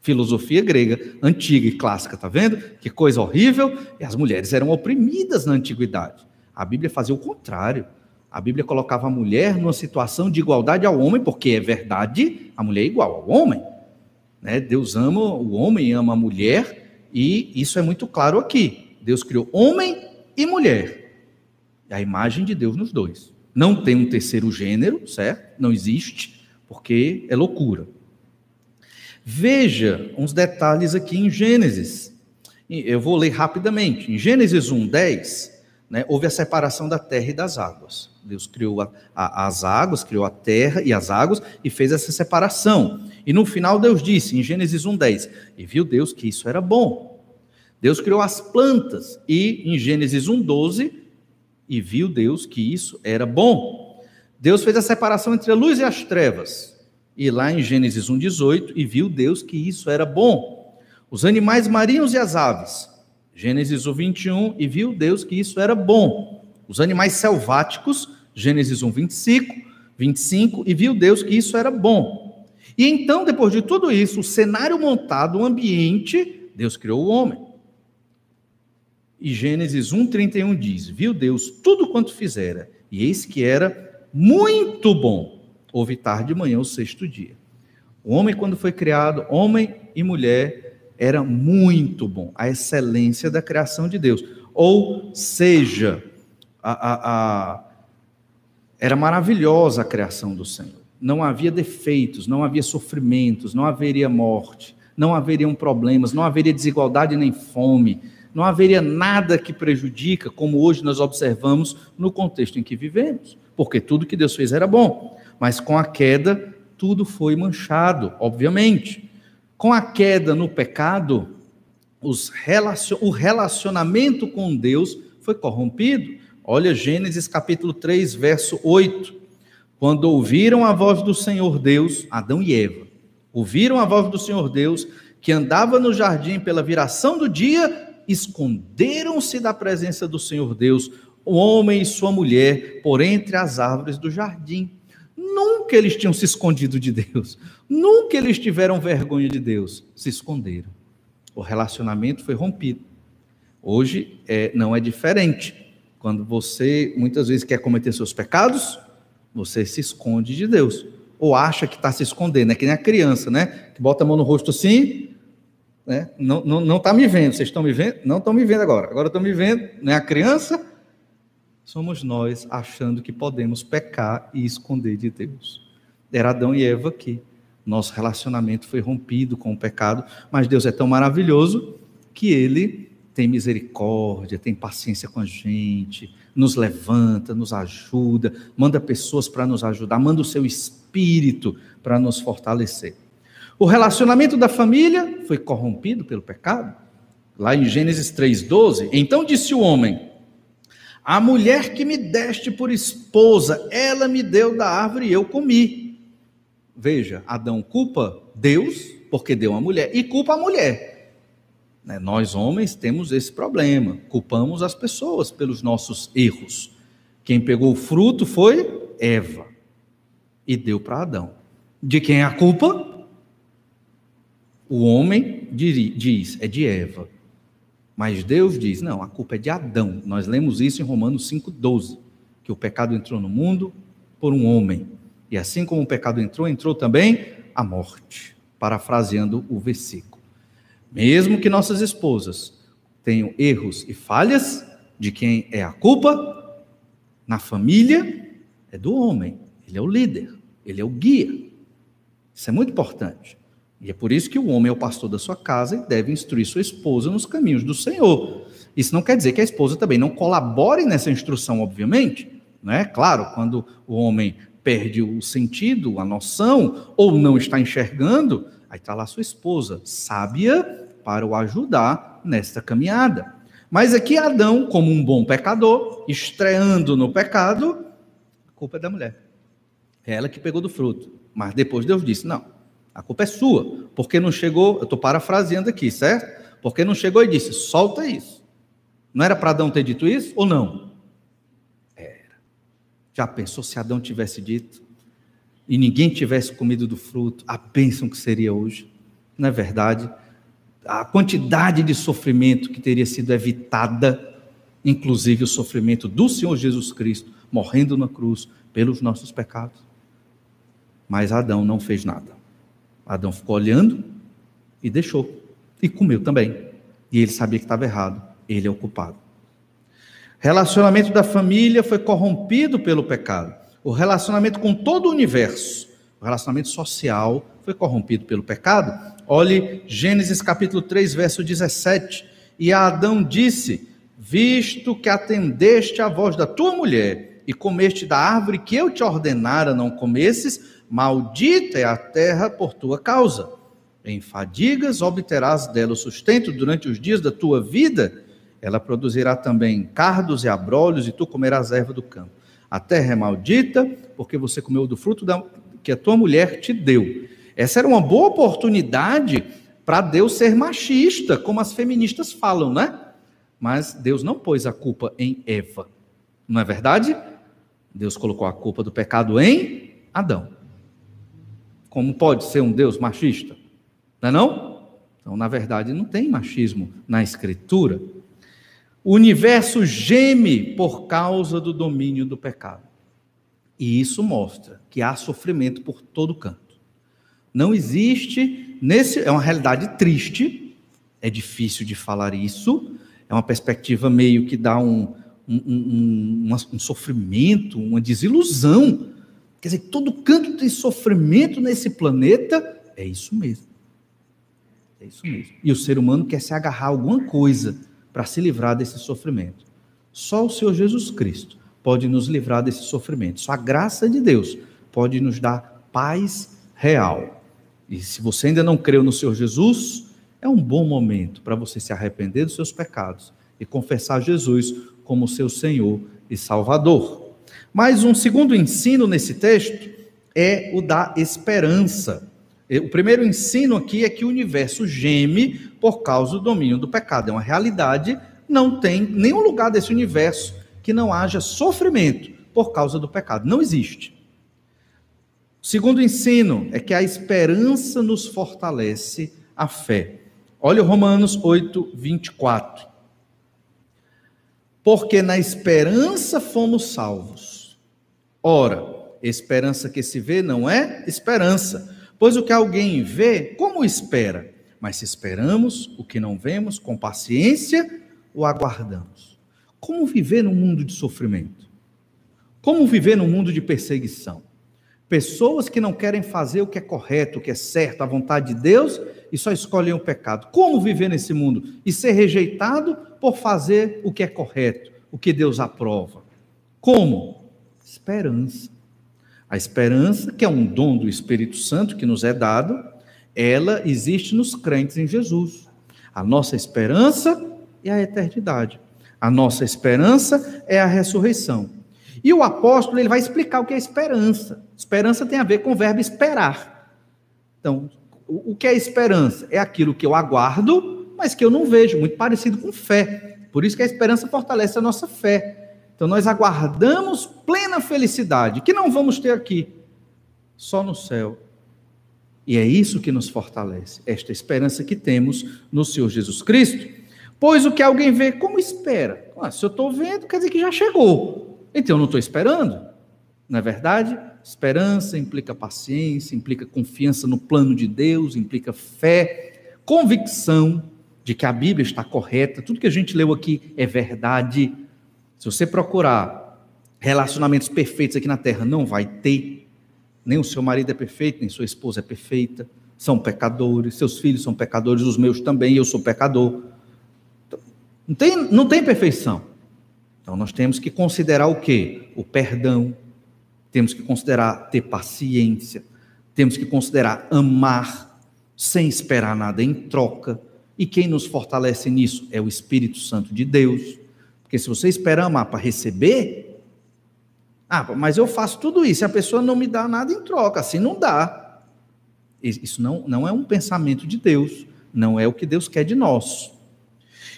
filosofia grega, antiga e clássica, tá vendo? Que coisa horrível. E as mulheres eram oprimidas na antiguidade. A Bíblia fazia o contrário. A Bíblia colocava a mulher numa situação de igualdade ao homem, porque é verdade, a mulher é igual ao homem. Né? Deus ama o homem, ama a mulher, e isso é muito claro aqui. Deus criou homem e mulher. E a imagem de Deus nos dois. Não tem um terceiro gênero, certo? Não existe, porque é loucura. Veja uns detalhes aqui em Gênesis. Eu vou ler rapidamente. Em Gênesis 1, 10, né, houve a separação da terra e das águas. Deus criou a, a, as águas, criou a terra e as águas e fez essa separação. E no final Deus disse, em Gênesis 1, 10, e viu Deus que isso era bom. Deus criou as plantas e em Gênesis 1, 12, e viu Deus que isso era bom. Deus fez a separação entre a luz e as trevas e lá em Gênesis 1,18, e viu Deus que isso era bom. Os animais marinhos e as aves. Gênesis 1,21, e viu Deus que isso era bom. Os animais selváticos, Gênesis 1, 25, 25, e viu Deus que isso era bom. E então, depois de tudo isso, o cenário montado, o ambiente, Deus criou o homem. E Gênesis 1, 31 diz: Viu Deus tudo quanto fizera, e eis que era muito bom. Houve tarde e manhã o sexto dia. O homem, quando foi criado, homem e mulher, era muito bom, a excelência da criação de Deus. Ou seja, a, a, a, era maravilhosa a criação do Senhor. Não havia defeitos, não havia sofrimentos, não haveria morte, não haveriam problemas, não haveria desigualdade nem fome, não haveria nada que prejudica, como hoje nós observamos no contexto em que vivemos, porque tudo que Deus fez era bom. Mas com a queda, tudo foi manchado, obviamente. Com a queda no pecado, relacion... o relacionamento com Deus foi corrompido. Olha Gênesis capítulo 3, verso 8. Quando ouviram a voz do Senhor Deus, Adão e Eva, ouviram a voz do Senhor Deus, que andava no jardim pela viração do dia, esconderam-se da presença do Senhor Deus, o homem e sua mulher, por entre as árvores do jardim. Nunca eles tinham se escondido de Deus. Nunca eles tiveram vergonha de Deus. Se esconderam. O relacionamento foi rompido. Hoje é, não é diferente. Quando você muitas vezes quer cometer seus pecados, você se esconde de Deus. Ou acha que está se escondendo. É que nem a criança, né? Que bota a mão no rosto assim, né? não está não, não tá me vendo. Vocês estão me vendo? Não estão me vendo agora. Agora estão me vendo. Não é a criança? Somos nós achando que podemos pecar e esconder de Deus. Era Adão e Eva aqui. Nosso relacionamento foi rompido com o pecado, mas Deus é tão maravilhoso que ele tem misericórdia, tem paciência com a gente, nos levanta, nos ajuda, manda pessoas para nos ajudar, manda o seu espírito para nos fortalecer. O relacionamento da família foi corrompido pelo pecado. Lá em Gênesis 3:12, então disse o homem: A mulher que me deste por esposa, ela me deu da árvore e eu comi. Veja, Adão culpa Deus porque deu a mulher e culpa a mulher. Né, nós homens temos esse problema, culpamos as pessoas pelos nossos erros. Quem pegou o fruto foi Eva e deu para Adão. De quem é a culpa? O homem diz, é de Eva. Mas Deus diz, não, a culpa é de Adão. Nós lemos isso em Romanos 5,12, que o pecado entrou no mundo por um homem. E assim como o pecado entrou, entrou também a morte. Parafraseando o versículo. Mesmo que nossas esposas tenham erros e falhas, de quem é a culpa? Na família, é do homem. Ele é o líder, ele é o guia. Isso é muito importante. E é por isso que o homem é o pastor da sua casa e deve instruir sua esposa nos caminhos do Senhor. Isso não quer dizer que a esposa também não colabore nessa instrução, obviamente. Né? Claro, quando o homem perde o sentido, a noção, ou não está enxergando, aí está lá sua esposa, sábia para o ajudar nesta caminhada. Mas aqui Adão, como um bom pecador, estreando no pecado, a culpa é da mulher. É ela que pegou do fruto. Mas depois Deus disse: não, a culpa é sua, porque não chegou, eu estou parafraseando aqui, certo? Porque não chegou e disse, solta isso. Não era para Adão ter dito isso ou não? Era. Já pensou se Adão tivesse dito e ninguém tivesse comido do fruto, a bênção que seria hoje? Não é verdade? A quantidade de sofrimento que teria sido evitada, inclusive o sofrimento do Senhor Jesus Cristo, morrendo na cruz pelos nossos pecados. Mas Adão não fez nada. Adão ficou olhando e deixou. E comeu também. E ele sabia que estava errado. Ele é o culpado. Relacionamento da família foi corrompido pelo pecado. O relacionamento com todo o universo, o relacionamento social foi corrompido pelo pecado. Olhe Gênesis capítulo 3, verso 17. E Adão disse: Visto que atendeste à voz da tua mulher e comeste da árvore que eu te ordenara não comesses, Maldita é a terra por tua causa. Em fadigas obterás dela o sustento durante os dias da tua vida. Ela produzirá também cardos e abrolhos, e tu comerás erva do campo. A terra é maldita, porque você comeu do fruto da, que a tua mulher te deu. Essa era uma boa oportunidade para Deus ser machista, como as feministas falam, né? Mas Deus não pôs a culpa em Eva. Não é verdade? Deus colocou a culpa do pecado em Adão. Como pode ser um Deus machista? Não é não? Então, na verdade, não tem machismo na escritura. O universo geme por causa do domínio do pecado. E isso mostra que há sofrimento por todo canto. Não existe nesse é uma realidade triste, é difícil de falar isso, é uma perspectiva meio que dá um, um, um, um sofrimento, uma desilusão Quer dizer, todo canto tem sofrimento nesse planeta, é isso mesmo. É isso mesmo. E o ser humano quer se agarrar a alguma coisa para se livrar desse sofrimento. Só o Senhor Jesus Cristo pode nos livrar desse sofrimento. Só a graça de Deus pode nos dar paz real. E se você ainda não creu no Senhor Jesus, é um bom momento para você se arrepender dos seus pecados e confessar Jesus como seu Senhor e Salvador. Mas um segundo ensino nesse texto é o da esperança. O primeiro ensino aqui é que o universo geme por causa do domínio do pecado. É uma realidade, não tem nenhum lugar desse universo que não haja sofrimento por causa do pecado. Não existe. O segundo ensino é que a esperança nos fortalece a fé. Olha Romanos 8, 24. Porque na esperança fomos salvos. Ora, esperança que se vê não é esperança, pois o que alguém vê, como espera? Mas se esperamos o que não vemos, com paciência o aguardamos. Como viver num mundo de sofrimento? Como viver num mundo de perseguição? Pessoas que não querem fazer o que é correto, o que é certo, a vontade de Deus e só escolhem o pecado. Como viver nesse mundo e ser rejeitado por fazer o que é correto, o que Deus aprova? Como? Esperança. A esperança, que é um dom do Espírito Santo que nos é dado, ela existe nos crentes em Jesus. A nossa esperança é a eternidade. A nossa esperança é a ressurreição. E o apóstolo ele vai explicar o que é esperança. Esperança tem a ver com o verbo esperar. Então, o que é esperança? É aquilo que eu aguardo, mas que eu não vejo, muito parecido com fé. Por isso que a esperança fortalece a nossa fé. Então, nós aguardamos plena felicidade, que não vamos ter aqui, só no céu. E é isso que nos fortalece, esta esperança que temos no Senhor Jesus Cristo. Pois o que alguém vê, como espera? Ah, se eu estou vendo, quer dizer que já chegou. Então eu não estou esperando, não é verdade? Esperança implica paciência, implica confiança no plano de Deus, implica fé, convicção de que a Bíblia está correta, tudo que a gente leu aqui é verdade. Se você procurar relacionamentos perfeitos aqui na terra, não vai ter. Nem o seu marido é perfeito, nem sua esposa é perfeita. São pecadores, seus filhos são pecadores, os meus também, eu sou pecador. Não tem, não tem perfeição. Então nós temos que considerar o quê? O perdão. Temos que considerar ter paciência. Temos que considerar amar sem esperar nada em troca. E quem nos fortalece nisso é o Espírito Santo de Deus. Porque se você espera amar para receber, ah, mas eu faço tudo isso e a pessoa não me dá nada em troca, assim não dá. Isso não, não é um pensamento de Deus, não é o que Deus quer de nós.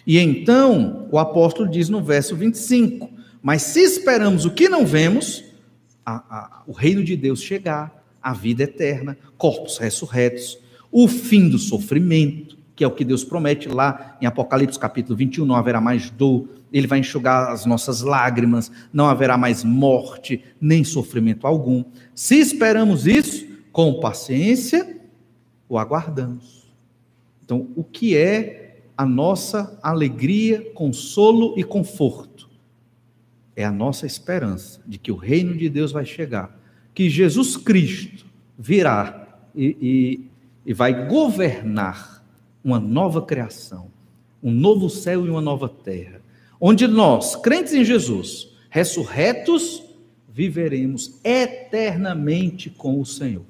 E então, o apóstolo diz no verso 25: Mas se esperamos o que não vemos, a, a, o reino de Deus chegar, a vida eterna, corpos ressurretos, o fim do sofrimento, que é o que Deus promete lá em Apocalipse capítulo 21, não haverá mais dor, ele vai enxugar as nossas lágrimas, não haverá mais morte, nem sofrimento algum. Se esperamos isso, com paciência, o aguardamos. Então, o que é a nossa alegria, consolo e conforto. É a nossa esperança de que o reino de Deus vai chegar, que Jesus Cristo virá e, e, e vai governar uma nova criação, um novo céu e uma nova terra, onde nós, crentes em Jesus, ressurretos, viveremos eternamente com o Senhor.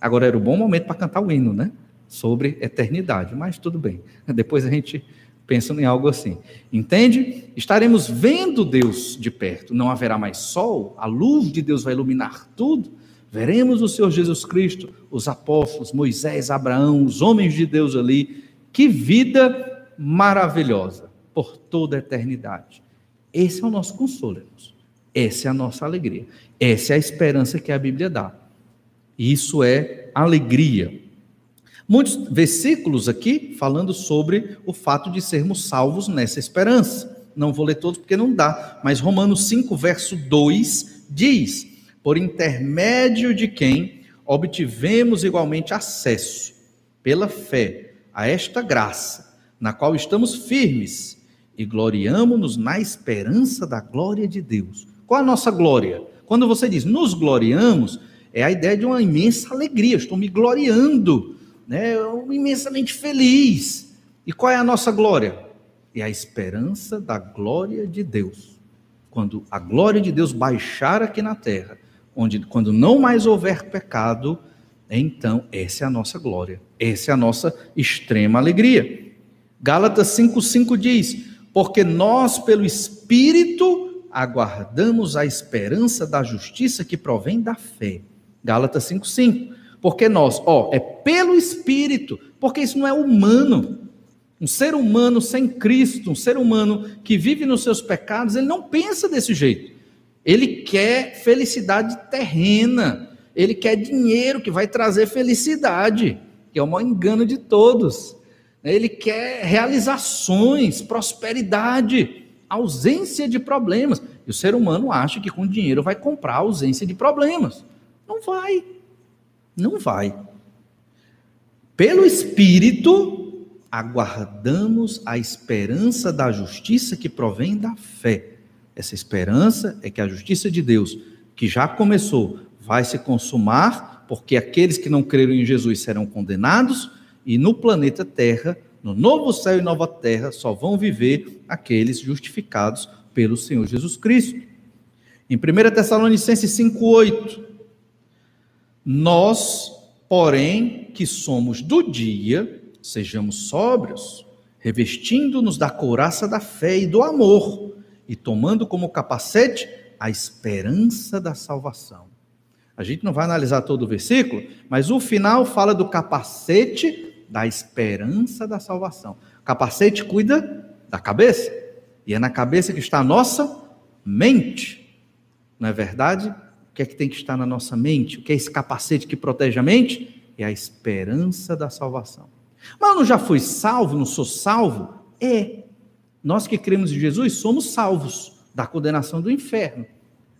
Agora era o um bom momento para cantar o hino, né? sobre eternidade, mas tudo bem. Depois a gente pensa em algo assim. Entende? Estaremos vendo Deus de perto. Não haverá mais sol, a luz de Deus vai iluminar tudo. Veremos o Senhor Jesus Cristo, os apóstolos, Moisés, Abraão, os homens de Deus ali. Que vida maravilhosa por toda a eternidade. Esse é o nosso consolo, irmãos. Essa é a nossa alegria. Essa é a esperança que a Bíblia dá. Isso é alegria. Muitos versículos aqui falando sobre o fato de sermos salvos nessa esperança. Não vou ler todos porque não dá, mas Romanos 5, verso 2 diz: Por intermédio de quem obtivemos igualmente acesso, pela fé, a esta graça, na qual estamos firmes e gloriamo-nos na esperança da glória de Deus. Qual a nossa glória? Quando você diz nos gloriamos, é a ideia de uma imensa alegria, estou me gloriando né, imensamente feliz. E qual é a nossa glória? É a esperança da glória de Deus. Quando a glória de Deus baixar aqui na terra, onde quando não mais houver pecado, então essa é a nossa glória, essa é a nossa extrema alegria. Gálatas 5:5 diz: "Porque nós pelo espírito aguardamos a esperança da justiça que provém da fé." Gálatas 5:5. Porque nós, ó, é pelo Espírito, porque isso não é humano. Um ser humano sem Cristo, um ser humano que vive nos seus pecados, ele não pensa desse jeito. Ele quer felicidade terrena, ele quer dinheiro que vai trazer felicidade, que é o maior engano de todos. Ele quer realizações, prosperidade, ausência de problemas. E o ser humano acha que com dinheiro vai comprar ausência de problemas. Não vai. Não vai. Pelo Espírito, aguardamos a esperança da justiça que provém da fé. Essa esperança é que a justiça de Deus, que já começou, vai se consumar, porque aqueles que não creram em Jesus serão condenados, e no planeta Terra, no novo céu e nova terra, só vão viver aqueles justificados pelo Senhor Jesus Cristo. Em 1 Tessalonicenses 5,8, nós, porém, que somos do dia, sejamos sóbrios, revestindo-nos da couraça da fé e do amor, e tomando como capacete a esperança da salvação. A gente não vai analisar todo o versículo, mas o final fala do capacete da esperança da salvação. Capacete cuida da cabeça, e é na cabeça que está a nossa mente. Não é verdade? O que é que tem que estar na nossa mente? O que é esse capacete que protege a mente? É a esperança da salvação. Mas eu não já fui salvo, não sou salvo? É. Nós que cremos em Jesus somos salvos da condenação do inferno.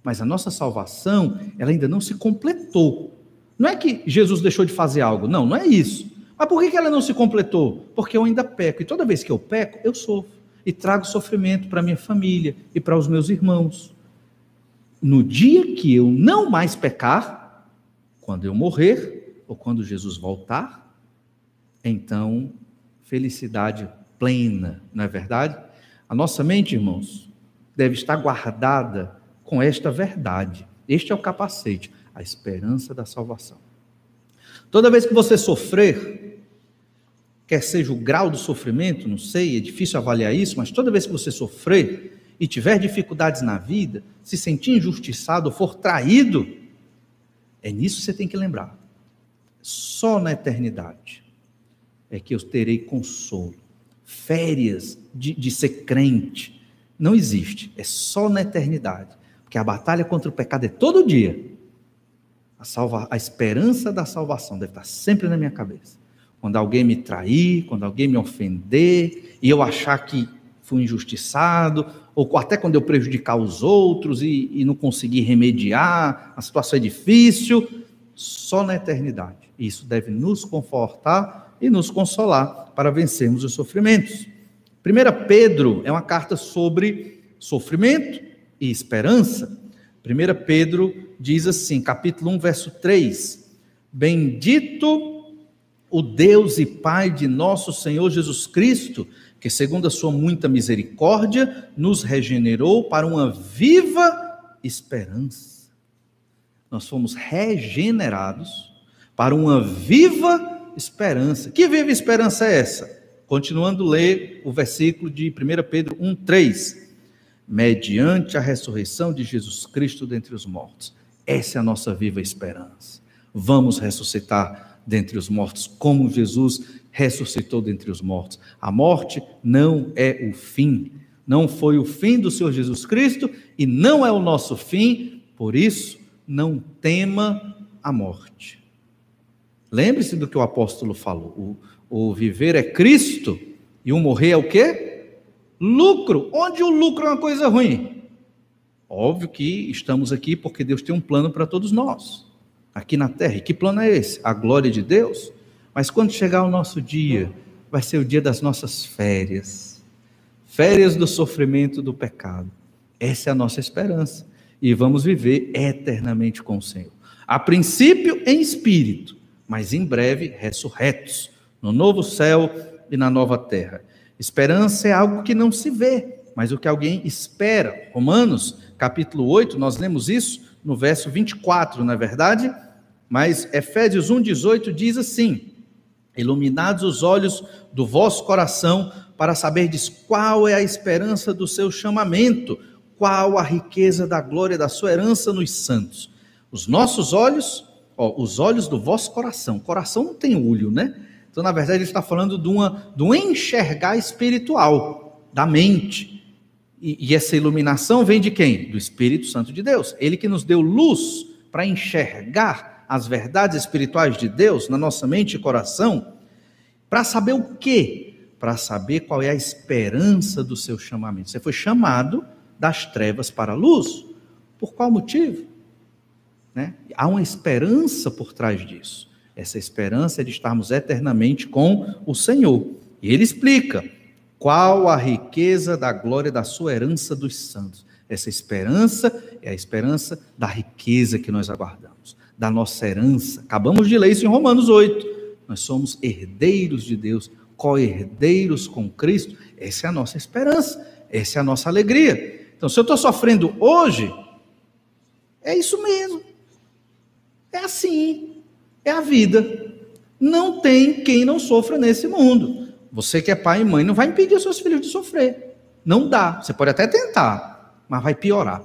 Mas a nossa salvação, ela ainda não se completou. Não é que Jesus deixou de fazer algo, não, não é isso. Mas por que ela não se completou? Porque eu ainda peco. E toda vez que eu peco, eu sofro. E trago sofrimento para minha família e para os meus irmãos. No dia que eu não mais pecar, quando eu morrer, ou quando Jesus voltar, então felicidade plena, não é verdade? A nossa mente, irmãos, deve estar guardada com esta verdade. Este é o capacete, a esperança da salvação. Toda vez que você sofrer, quer seja o grau do sofrimento, não sei, é difícil avaliar isso, mas toda vez que você sofrer e tiver dificuldades na vida, se sentir injustiçado, for traído, é nisso que você tem que lembrar. Só na eternidade é que eu terei consolo. Férias de, de ser crente não existe, é só na eternidade. Porque a batalha contra o pecado é todo dia. A, salva, a esperança da salvação deve estar sempre na minha cabeça. Quando alguém me trair, quando alguém me ofender, e eu achar que fui injustiçado, ou até quando eu prejudicar os outros e, e não conseguir remediar, a situação é difícil, só na eternidade. Isso deve nos confortar e nos consolar para vencermos os sofrimentos. 1 Pedro é uma carta sobre sofrimento e esperança. 1 Pedro diz assim, capítulo 1, verso 3: Bendito o Deus e Pai de nosso Senhor Jesus Cristo, que, segundo a sua muita misericórdia, nos regenerou para uma viva esperança. Nós fomos regenerados para uma viva esperança. Que viva esperança é essa? Continuando a ler o versículo de 1 Pedro 1,3. Mediante a ressurreição de Jesus Cristo dentre os mortos. Essa é a nossa viva esperança. Vamos ressuscitar dentre os mortos, como Jesus ressuscitou dentre os mortos. A morte não é o fim. Não foi o fim do Senhor Jesus Cristo e não é o nosso fim, por isso, não tema a morte. Lembre-se do que o apóstolo falou. O, o viver é Cristo e o morrer é o quê? Lucro. Onde o lucro é uma coisa ruim? Óbvio que estamos aqui porque Deus tem um plano para todos nós, aqui na terra. E que plano é esse? A glória de Deus. Mas quando chegar o nosso dia, vai ser o dia das nossas férias férias do sofrimento do pecado. Essa é a nossa esperança. E vamos viver eternamente com o Senhor. A princípio em espírito, mas em breve ressurretos, no novo céu e na nova terra. Esperança é algo que não se vê, mas o que alguém espera. Romanos, capítulo 8, nós lemos isso no verso 24, não é verdade? Mas Efésios 1,18 diz assim: Iluminados os olhos do vosso coração, para saberdes qual é a esperança do seu chamamento, qual a riqueza da glória da sua herança nos santos. Os nossos olhos ó, os olhos do vosso coração. Coração não tem olho, né? Então, na verdade, ele está falando de, uma, de um enxergar espiritual, da mente. E, e essa iluminação vem de quem? Do Espírito Santo de Deus. Ele que nos deu luz para enxergar as verdades espirituais de Deus na nossa mente e coração, para saber o quê? Para saber qual é a esperança do seu chamamento. Você foi chamado das trevas para a luz. Por qual motivo? Né? Há uma esperança por trás disso. Essa esperança é de estarmos eternamente com o Senhor. E ele explica qual a riqueza da glória da sua herança dos santos. Essa esperança é a esperança da riqueza que nós aguardamos, da nossa herança. Acabamos de ler isso em Romanos 8. Nós somos herdeiros de Deus, co-herdeiros com Cristo. Essa é a nossa esperança, essa é a nossa alegria. Então, se eu estou sofrendo hoje, é isso mesmo. É assim. É a vida. Não tem quem não sofra nesse mundo. Você que é pai e mãe não vai impedir seus filhos de sofrer. Não dá. Você pode até tentar, mas vai piorar.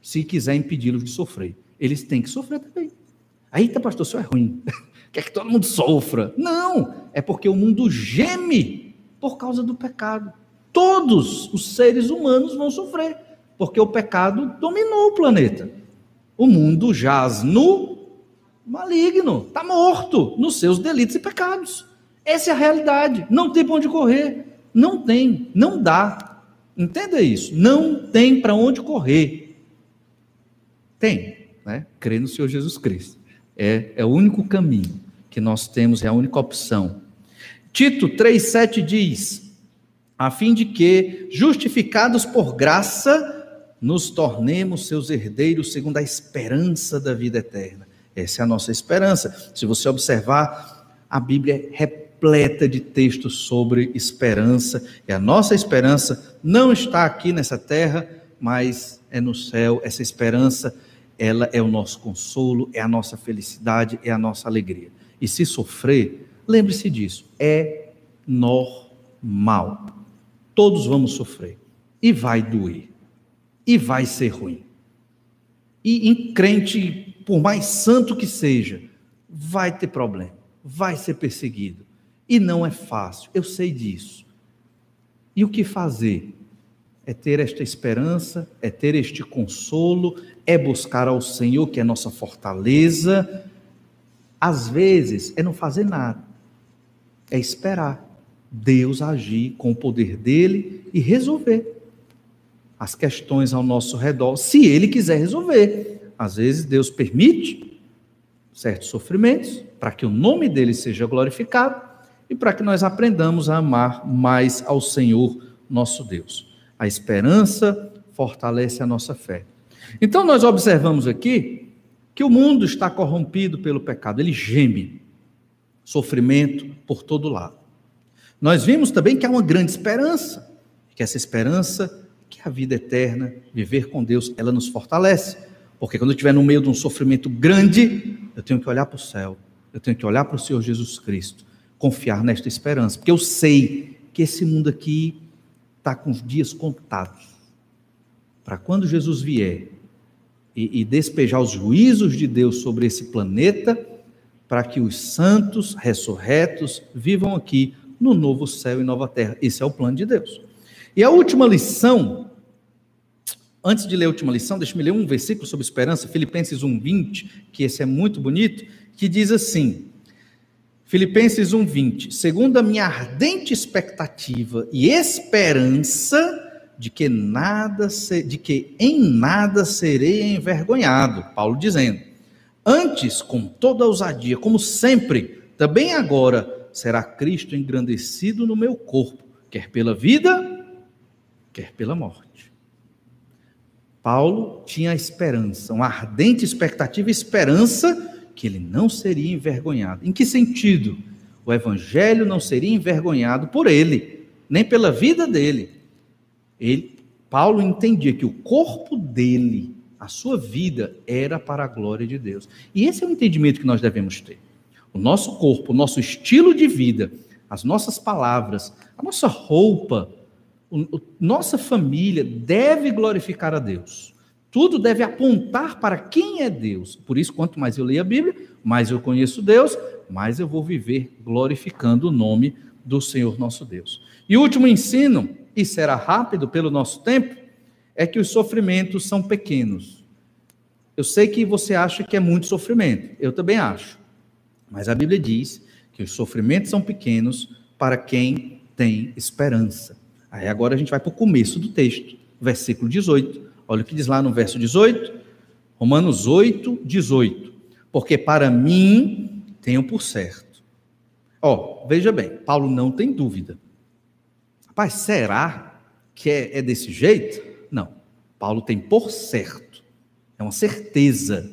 Se quiser impedi-los de sofrer. Eles têm que sofrer também. Eita, pastor, isso é ruim. Quer que todo mundo sofra. Não, é porque o mundo geme por causa do pecado. Todos os seres humanos vão sofrer, porque o pecado dominou o planeta. O mundo jaz no maligno, está morto nos seus delitos e pecados. Essa é a realidade. Não tem para onde correr. Não tem, não dá. Entenda isso. Não tem para onde correr. Tem, né? Crer no Senhor Jesus Cristo. É, é o único caminho que nós temos, é a única opção. Tito 3,7 diz: a fim de que, justificados por graça, nos tornemos seus herdeiros segundo a esperança da vida eterna. Essa é a nossa esperança. Se você observar, a Bíblia é repleta de textos sobre esperança, e a nossa esperança não está aqui nessa terra, mas é no céu. Essa esperança, ela é o nosso consolo, é a nossa felicidade, é a nossa alegria. E se sofrer, lembre-se disso, é normal. Todos vamos sofrer e vai doer e vai ser ruim. E em crente, por mais santo que seja, vai ter problema, vai ser perseguido. E não é fácil, eu sei disso. E o que fazer? É ter esta esperança, é ter este consolo, é buscar ao Senhor, que é nossa fortaleza. Às vezes, é não fazer nada, é esperar Deus agir com o poder dele e resolver as questões ao nosso redor, se Ele quiser resolver. Às vezes Deus permite certos sofrimentos para que o nome dele seja glorificado e para que nós aprendamos a amar mais ao Senhor nosso Deus. A esperança fortalece a nossa fé. Então nós observamos aqui que o mundo está corrompido pelo pecado, ele geme, sofrimento por todo lado. Nós vimos também que há uma grande esperança, que essa esperança que a vida eterna, viver com Deus, ela nos fortalece. Porque quando eu estiver no meio de um sofrimento grande, eu tenho que olhar para o céu, eu tenho que olhar para o Senhor Jesus Cristo, confiar nesta esperança, porque eu sei que esse mundo aqui está com os dias contados. Para quando Jesus vier e, e despejar os juízos de Deus sobre esse planeta, para que os santos ressurretos vivam aqui no novo céu e nova terra. Esse é o plano de Deus. E a última lição, antes de ler a última lição, deixa-me ler um versículo sobre esperança, Filipenses 1:20, que esse é muito bonito, que diz assim: Filipenses 1:20, segundo a minha ardente expectativa e esperança de que nada de que em nada serei envergonhado, Paulo dizendo: Antes, com toda ousadia, como sempre, também agora será Cristo engrandecido no meu corpo, quer pela vida, quer pela morte. Paulo tinha a esperança, uma ardente expectativa e esperança que ele não seria envergonhado. Em que sentido? O evangelho não seria envergonhado por ele, nem pela vida dele. Ele, Paulo entendia que o corpo dele, a sua vida, era para a glória de Deus. E esse é o entendimento que nós devemos ter. O nosso corpo, o nosso estilo de vida, as nossas palavras, a nossa roupa, o, nossa família deve glorificar a Deus. Tudo deve apontar para quem é Deus. Por isso, quanto mais eu leio a Bíblia, mais eu conheço Deus, mais eu vou viver glorificando o nome do Senhor nosso Deus. E o último ensino, e será rápido pelo nosso tempo, é que os sofrimentos são pequenos. Eu sei que você acha que é muito sofrimento, eu também acho. Mas a Bíblia diz que os sofrimentos são pequenos para quem tem esperança. Aí agora a gente vai para o começo do texto, versículo 18. Olha o que diz lá no verso 18, Romanos 8, 18. Porque para mim tenho por certo. Ó, oh, veja bem, Paulo não tem dúvida. Rapaz, será que é, é desse jeito? Não. Paulo tem por certo, é uma certeza.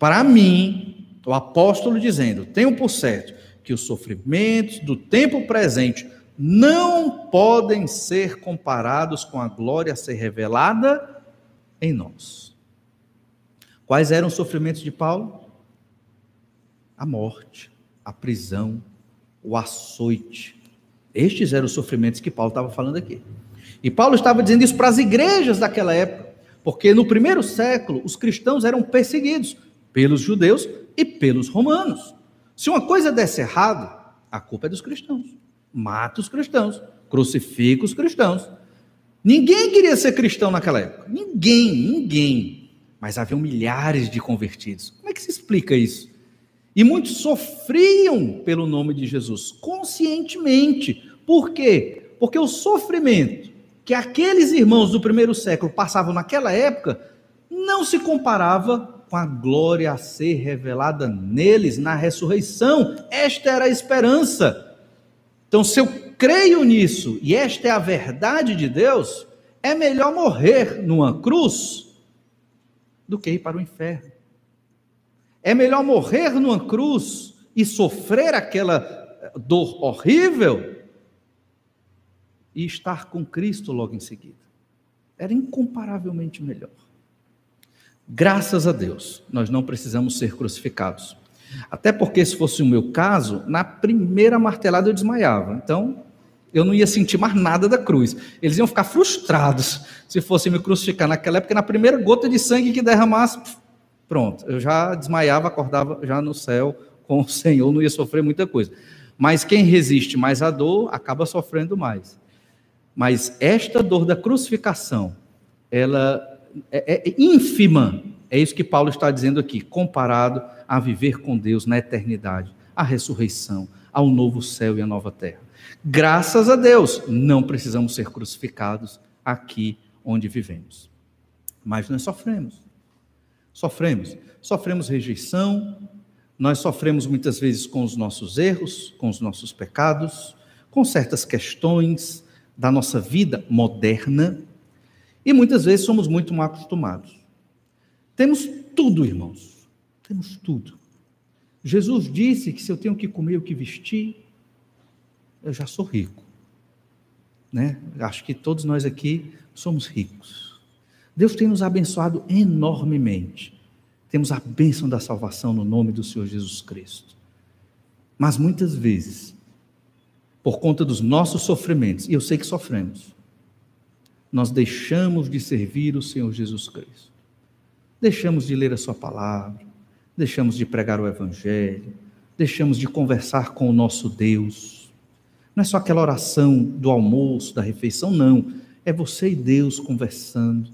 Para mim, o apóstolo dizendo: tenho por certo que os sofrimentos do tempo presente não podem ser comparados com a glória a ser revelada em nós. Quais eram os sofrimentos de Paulo? A morte, a prisão, o açoite. Estes eram os sofrimentos que Paulo estava falando aqui. E Paulo estava dizendo isso para as igrejas daquela época, porque no primeiro século os cristãos eram perseguidos pelos judeus e pelos romanos. Se uma coisa desse errado, a culpa é dos cristãos. Mata os cristãos, crucifica os cristãos. Ninguém queria ser cristão naquela época. Ninguém, ninguém. Mas haviam milhares de convertidos. Como é que se explica isso? E muitos sofriam pelo nome de Jesus, conscientemente. Por quê? Porque o sofrimento que aqueles irmãos do primeiro século passavam naquela época não se comparava com a glória a ser revelada neles na ressurreição. Esta era a esperança. Então, se eu creio nisso e esta é a verdade de Deus, é melhor morrer numa cruz do que ir para o inferno. É melhor morrer numa cruz e sofrer aquela dor horrível e estar com Cristo logo em seguida. Era incomparavelmente melhor. Graças a Deus, nós não precisamos ser crucificados. Até porque, se fosse o meu caso, na primeira martelada eu desmaiava. Então, eu não ia sentir mais nada da cruz. Eles iam ficar frustrados se fossem me crucificar naquela época, na primeira gota de sangue que derramasse, pronto, eu já desmaiava, acordava já no céu com o Senhor, não ia sofrer muita coisa. Mas quem resiste mais à dor acaba sofrendo mais. Mas esta dor da crucificação, ela é, é ínfima, é isso que Paulo está dizendo aqui, comparado a viver com Deus na eternidade, a ressurreição, ao novo céu e a nova terra. Graças a Deus, não precisamos ser crucificados aqui onde vivemos. Mas nós sofremos. Sofremos. Sofremos rejeição, nós sofremos muitas vezes com os nossos erros, com os nossos pecados, com certas questões da nossa vida moderna, e muitas vezes somos muito mal acostumados. Temos tudo, irmãos. Temos tudo. Jesus disse que se eu tenho que comer o que vestir, eu já sou rico. Né? Acho que todos nós aqui somos ricos. Deus tem nos abençoado enormemente. Temos a bênção da salvação no nome do Senhor Jesus Cristo. Mas muitas vezes, por conta dos nossos sofrimentos, e eu sei que sofremos, nós deixamos de servir o Senhor Jesus Cristo. Deixamos de ler a Sua palavra, deixamos de pregar o Evangelho, deixamos de conversar com o nosso Deus. Não é só aquela oração do almoço, da refeição, não. É você e Deus conversando.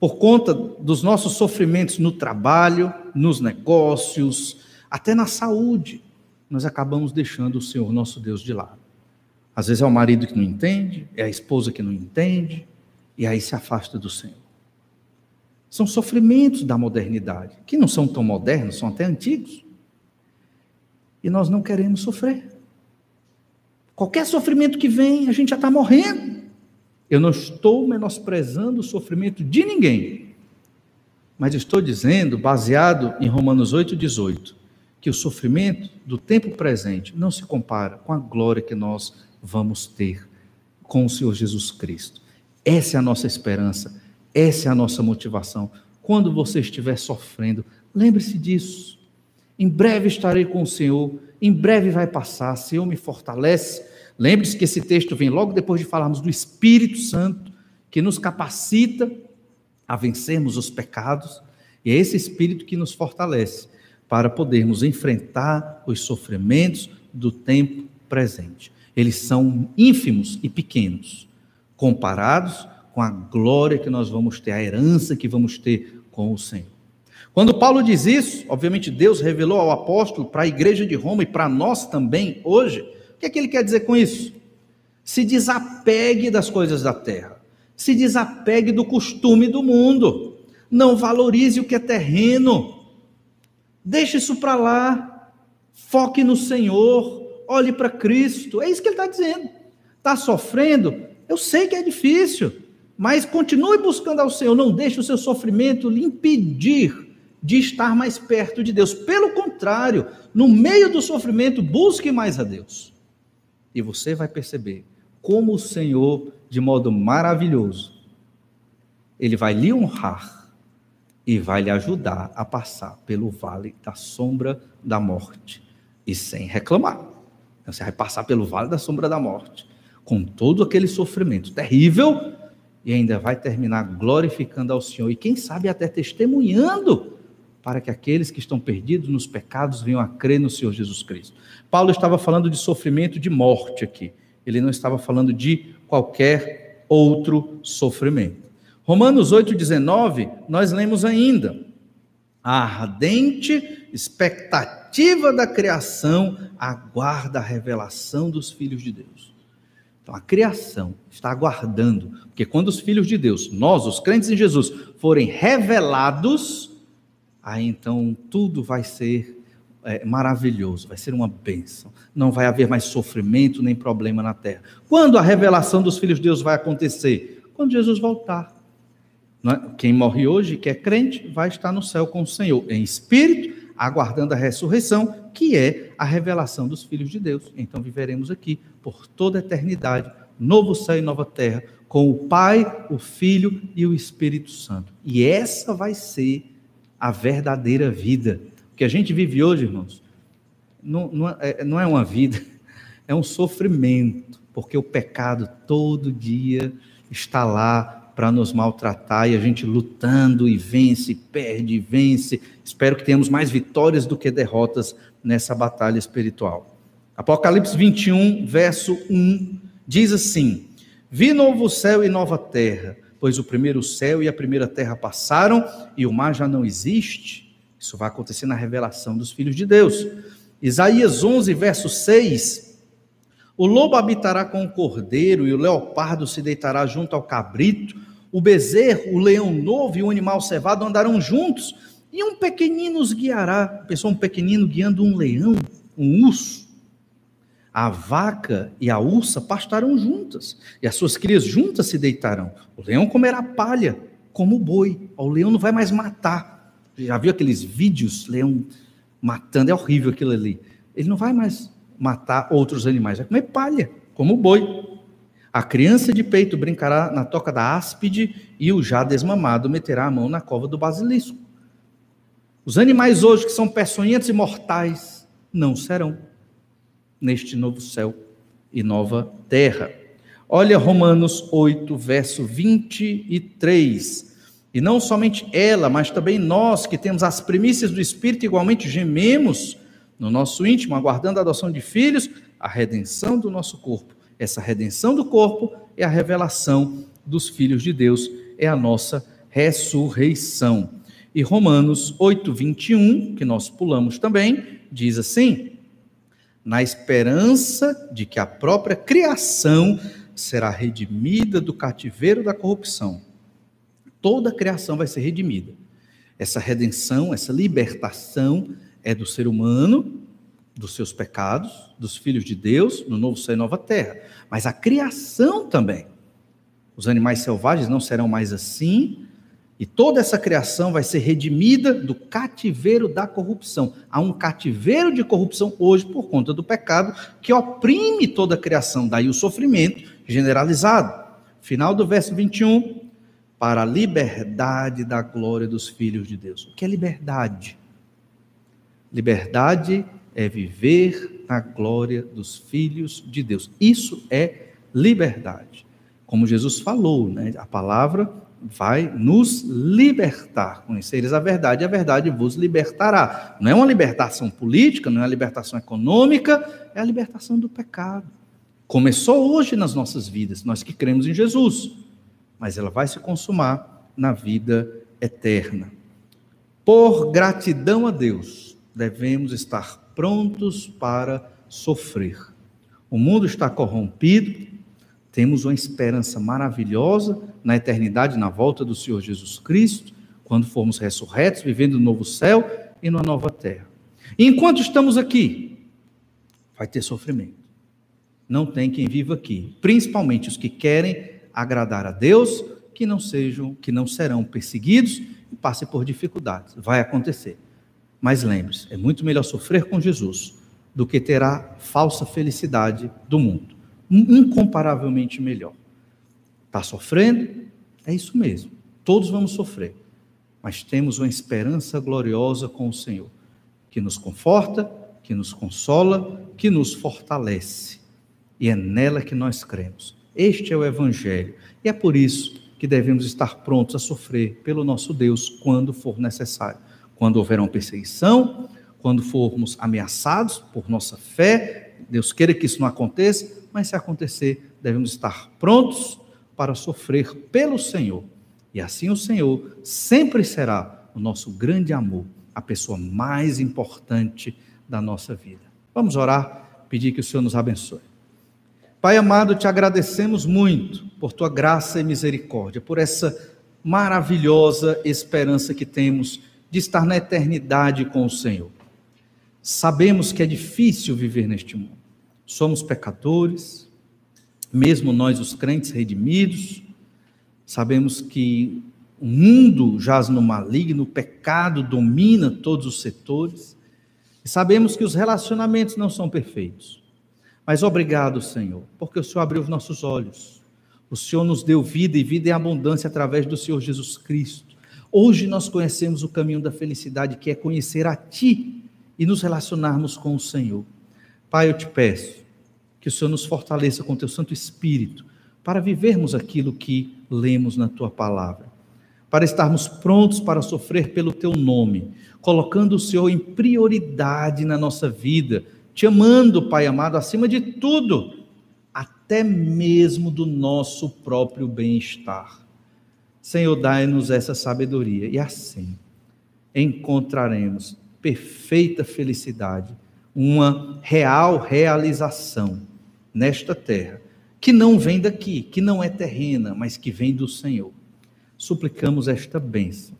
Por conta dos nossos sofrimentos no trabalho, nos negócios, até na saúde, nós acabamos deixando o Senhor nosso Deus de lado. Às vezes é o marido que não entende, é a esposa que não entende, e aí se afasta do Senhor. São sofrimentos da modernidade, que não são tão modernos, são até antigos. E nós não queremos sofrer. Qualquer sofrimento que vem, a gente já está morrendo. Eu não estou menosprezando o sofrimento de ninguém, mas estou dizendo, baseado em Romanos 8,18, que o sofrimento do tempo presente não se compara com a glória que nós vamos ter com o Senhor Jesus Cristo. Essa é a nossa esperança, essa é a nossa motivação. Quando você estiver sofrendo, lembre-se disso. Em breve estarei com o Senhor, em breve vai passar, Senhor me fortalece. Lembre-se que esse texto vem logo depois de falarmos do Espírito Santo, que nos capacita a vencermos os pecados, e é esse Espírito que nos fortalece para podermos enfrentar os sofrimentos do tempo presente eles são ínfimos e pequenos, comparados com a glória que nós vamos ter, a herança que vamos ter com o Senhor. Quando Paulo diz isso, obviamente Deus revelou ao apóstolo, para a igreja de Roma e para nós também hoje, o que é que ele quer dizer com isso? Se desapegue das coisas da terra, se desapegue do costume do mundo, não valorize o que é terreno, deixe isso para lá, foque no Senhor, olhe para Cristo. É isso que ele está dizendo. Está sofrendo? Eu sei que é difícil, Mas continue buscando ao Senhor, não deixe o seu sofrimento lhe impedir de estar mais perto de Deus. Pelo contrário, no meio do sofrimento, busque mais a Deus. E você vai perceber como o Senhor, de modo maravilhoso, ele vai lhe honrar e vai lhe ajudar a passar pelo vale da sombra da morte e sem reclamar. Você vai passar pelo vale da sombra da morte com todo aquele sofrimento terrível e ainda vai terminar glorificando ao Senhor e quem sabe até testemunhando para que aqueles que estão perdidos nos pecados venham a crer no Senhor Jesus Cristo. Paulo estava falando de sofrimento de morte aqui. Ele não estava falando de qualquer outro sofrimento. Romanos 8,19, nós lemos ainda. A ardente expectativa da criação aguarda a revelação dos filhos de Deus. Então, a criação está aguardando, porque quando os filhos de Deus, nós, os crentes em Jesus, forem revelados, aí então tudo vai ser é, maravilhoso, vai ser uma bênção. Não vai haver mais sofrimento nem problema na terra. Quando a revelação dos filhos de Deus vai acontecer? Quando Jesus voltar. É? Quem morre hoje, que é crente, vai estar no céu com o Senhor, em espírito, aguardando a ressurreição, que é a revelação dos filhos de Deus. Então viveremos aqui por toda a eternidade, novo céu e nova terra, com o Pai, o Filho e o Espírito Santo. E essa vai ser a verdadeira vida. O que a gente vive hoje, irmãos, não, não, é, não é uma vida, é um sofrimento, porque o pecado todo dia está lá para nos maltratar e a gente lutando e vence, perde e vence. Espero que tenhamos mais vitórias do que derrotas nessa batalha espiritual. Apocalipse 21, verso 1, diz assim: Vi novo céu e nova terra, pois o primeiro céu e a primeira terra passaram e o mar já não existe. Isso vai acontecer na revelação dos filhos de Deus. Isaías 11, verso 6 o lobo habitará com o cordeiro, e o leopardo se deitará junto ao cabrito. O bezerro, o leão novo e o animal cevado andarão juntos, e um pequenino os guiará. Pensou um pequenino guiando um leão, um urso. A vaca e a ursa pastarão juntas, e as suas crias juntas se deitarão. O leão comerá palha, como o boi. O leão não vai mais matar. Já viu aqueles vídeos, leão matando? É horrível aquilo ali. Ele não vai mais matar outros animais, vai comer palha, como o boi. A criança de peito brincará na toca da áspide e o já desmamado meterá a mão na cova do basilisco. Os animais hoje que são peçonhentos e mortais não serão neste novo céu e nova terra. Olha Romanos 8, verso 23. E não somente ela, mas também nós que temos as primícias do Espírito, igualmente gememos no nosso íntimo, aguardando a adoção de filhos, a redenção do nosso corpo. Essa redenção do corpo é a revelação dos filhos de Deus, é a nossa ressurreição. E Romanos 8, 21, que nós pulamos também, diz assim: na esperança de que a própria criação será redimida do cativeiro da corrupção. Toda a criação vai ser redimida. Essa redenção, essa libertação é do ser humano, dos seus pecados, dos filhos de Deus, no novo céu e nova terra. Mas a criação também. Os animais selvagens não serão mais assim, e toda essa criação vai ser redimida do cativeiro da corrupção. Há um cativeiro de corrupção hoje por conta do pecado que oprime toda a criação, daí o sofrimento generalizado. Final do verso 21, para a liberdade da glória dos filhos de Deus. O que é liberdade? Liberdade é viver na glória dos filhos de Deus. Isso é liberdade. Como Jesus falou, né? a palavra vai nos libertar. Conhecereis a verdade, a verdade vos libertará. Não é uma libertação política, não é uma libertação econômica, é a libertação do pecado. Começou hoje nas nossas vidas, nós que cremos em Jesus, mas ela vai se consumar na vida eterna. Por gratidão a Deus, devemos estar prontos para sofrer. O mundo está corrompido, temos uma esperança maravilhosa na eternidade, na volta do Senhor Jesus Cristo, quando formos ressurretos, vivendo no novo céu e na nova terra. E enquanto estamos aqui, vai ter sofrimento. Não tem quem viva aqui, principalmente os que querem agradar a Deus que não sejam, que não serão perseguidos e passem por dificuldades. Vai acontecer. Mas lembre-se, é muito melhor sofrer com Jesus do que ter a falsa felicidade do mundo. Incomparavelmente melhor. Está sofrendo? É isso mesmo. Todos vamos sofrer. Mas temos uma esperança gloriosa com o Senhor, que nos conforta, que nos consola, que nos fortalece. E é nela que nós cremos. Este é o Evangelho. E é por isso que devemos estar prontos a sofrer pelo nosso Deus quando for necessário. Quando houver uma perseguição, quando formos ameaçados por nossa fé, Deus queira que isso não aconteça, mas se acontecer, devemos estar prontos para sofrer pelo Senhor. E assim o Senhor sempre será o nosso grande amor, a pessoa mais importante da nossa vida. Vamos orar, pedir que o Senhor nos abençoe. Pai amado, te agradecemos muito por tua graça e misericórdia, por essa maravilhosa esperança que temos de estar na eternidade com o Senhor. Sabemos que é difícil viver neste mundo. Somos pecadores, mesmo nós, os crentes redimidos, sabemos que o mundo jaz no maligno, o pecado domina todos os setores, e sabemos que os relacionamentos não são perfeitos. Mas obrigado, Senhor, porque o Senhor abriu os nossos olhos. O Senhor nos deu vida e vida em abundância através do Senhor Jesus Cristo. Hoje nós conhecemos o caminho da felicidade, que é conhecer a Ti e nos relacionarmos com o Senhor. Pai, eu te peço que o Senhor nos fortaleça com Teu Santo Espírito para vivermos aquilo que lemos na Tua palavra, para estarmos prontos para sofrer pelo Teu nome, colocando o Senhor em prioridade na nossa vida te amando, Pai amado, acima de tudo, até mesmo do nosso próprio bem-estar. Senhor, dai-nos essa sabedoria e assim encontraremos perfeita felicidade, uma real realização nesta terra, que não vem daqui, que não é terrena, mas que vem do Senhor. Suplicamos esta bênção,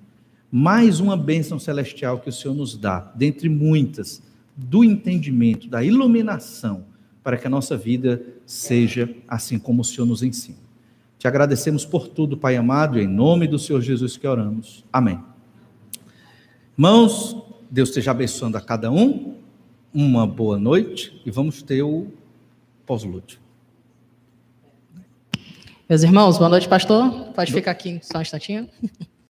mais uma bênção celestial que o Senhor nos dá, dentre muitas do entendimento, da iluminação, para que a nossa vida seja assim como o Senhor nos ensina. Te agradecemos por tudo, Pai amado, e em nome do Senhor Jesus que oramos. Amém. Irmãos, Deus esteja abençoando a cada um. Uma boa noite e vamos ter o pós-lúdio. Meus irmãos, boa noite, pastor. Pode ficar aqui só um instantinho.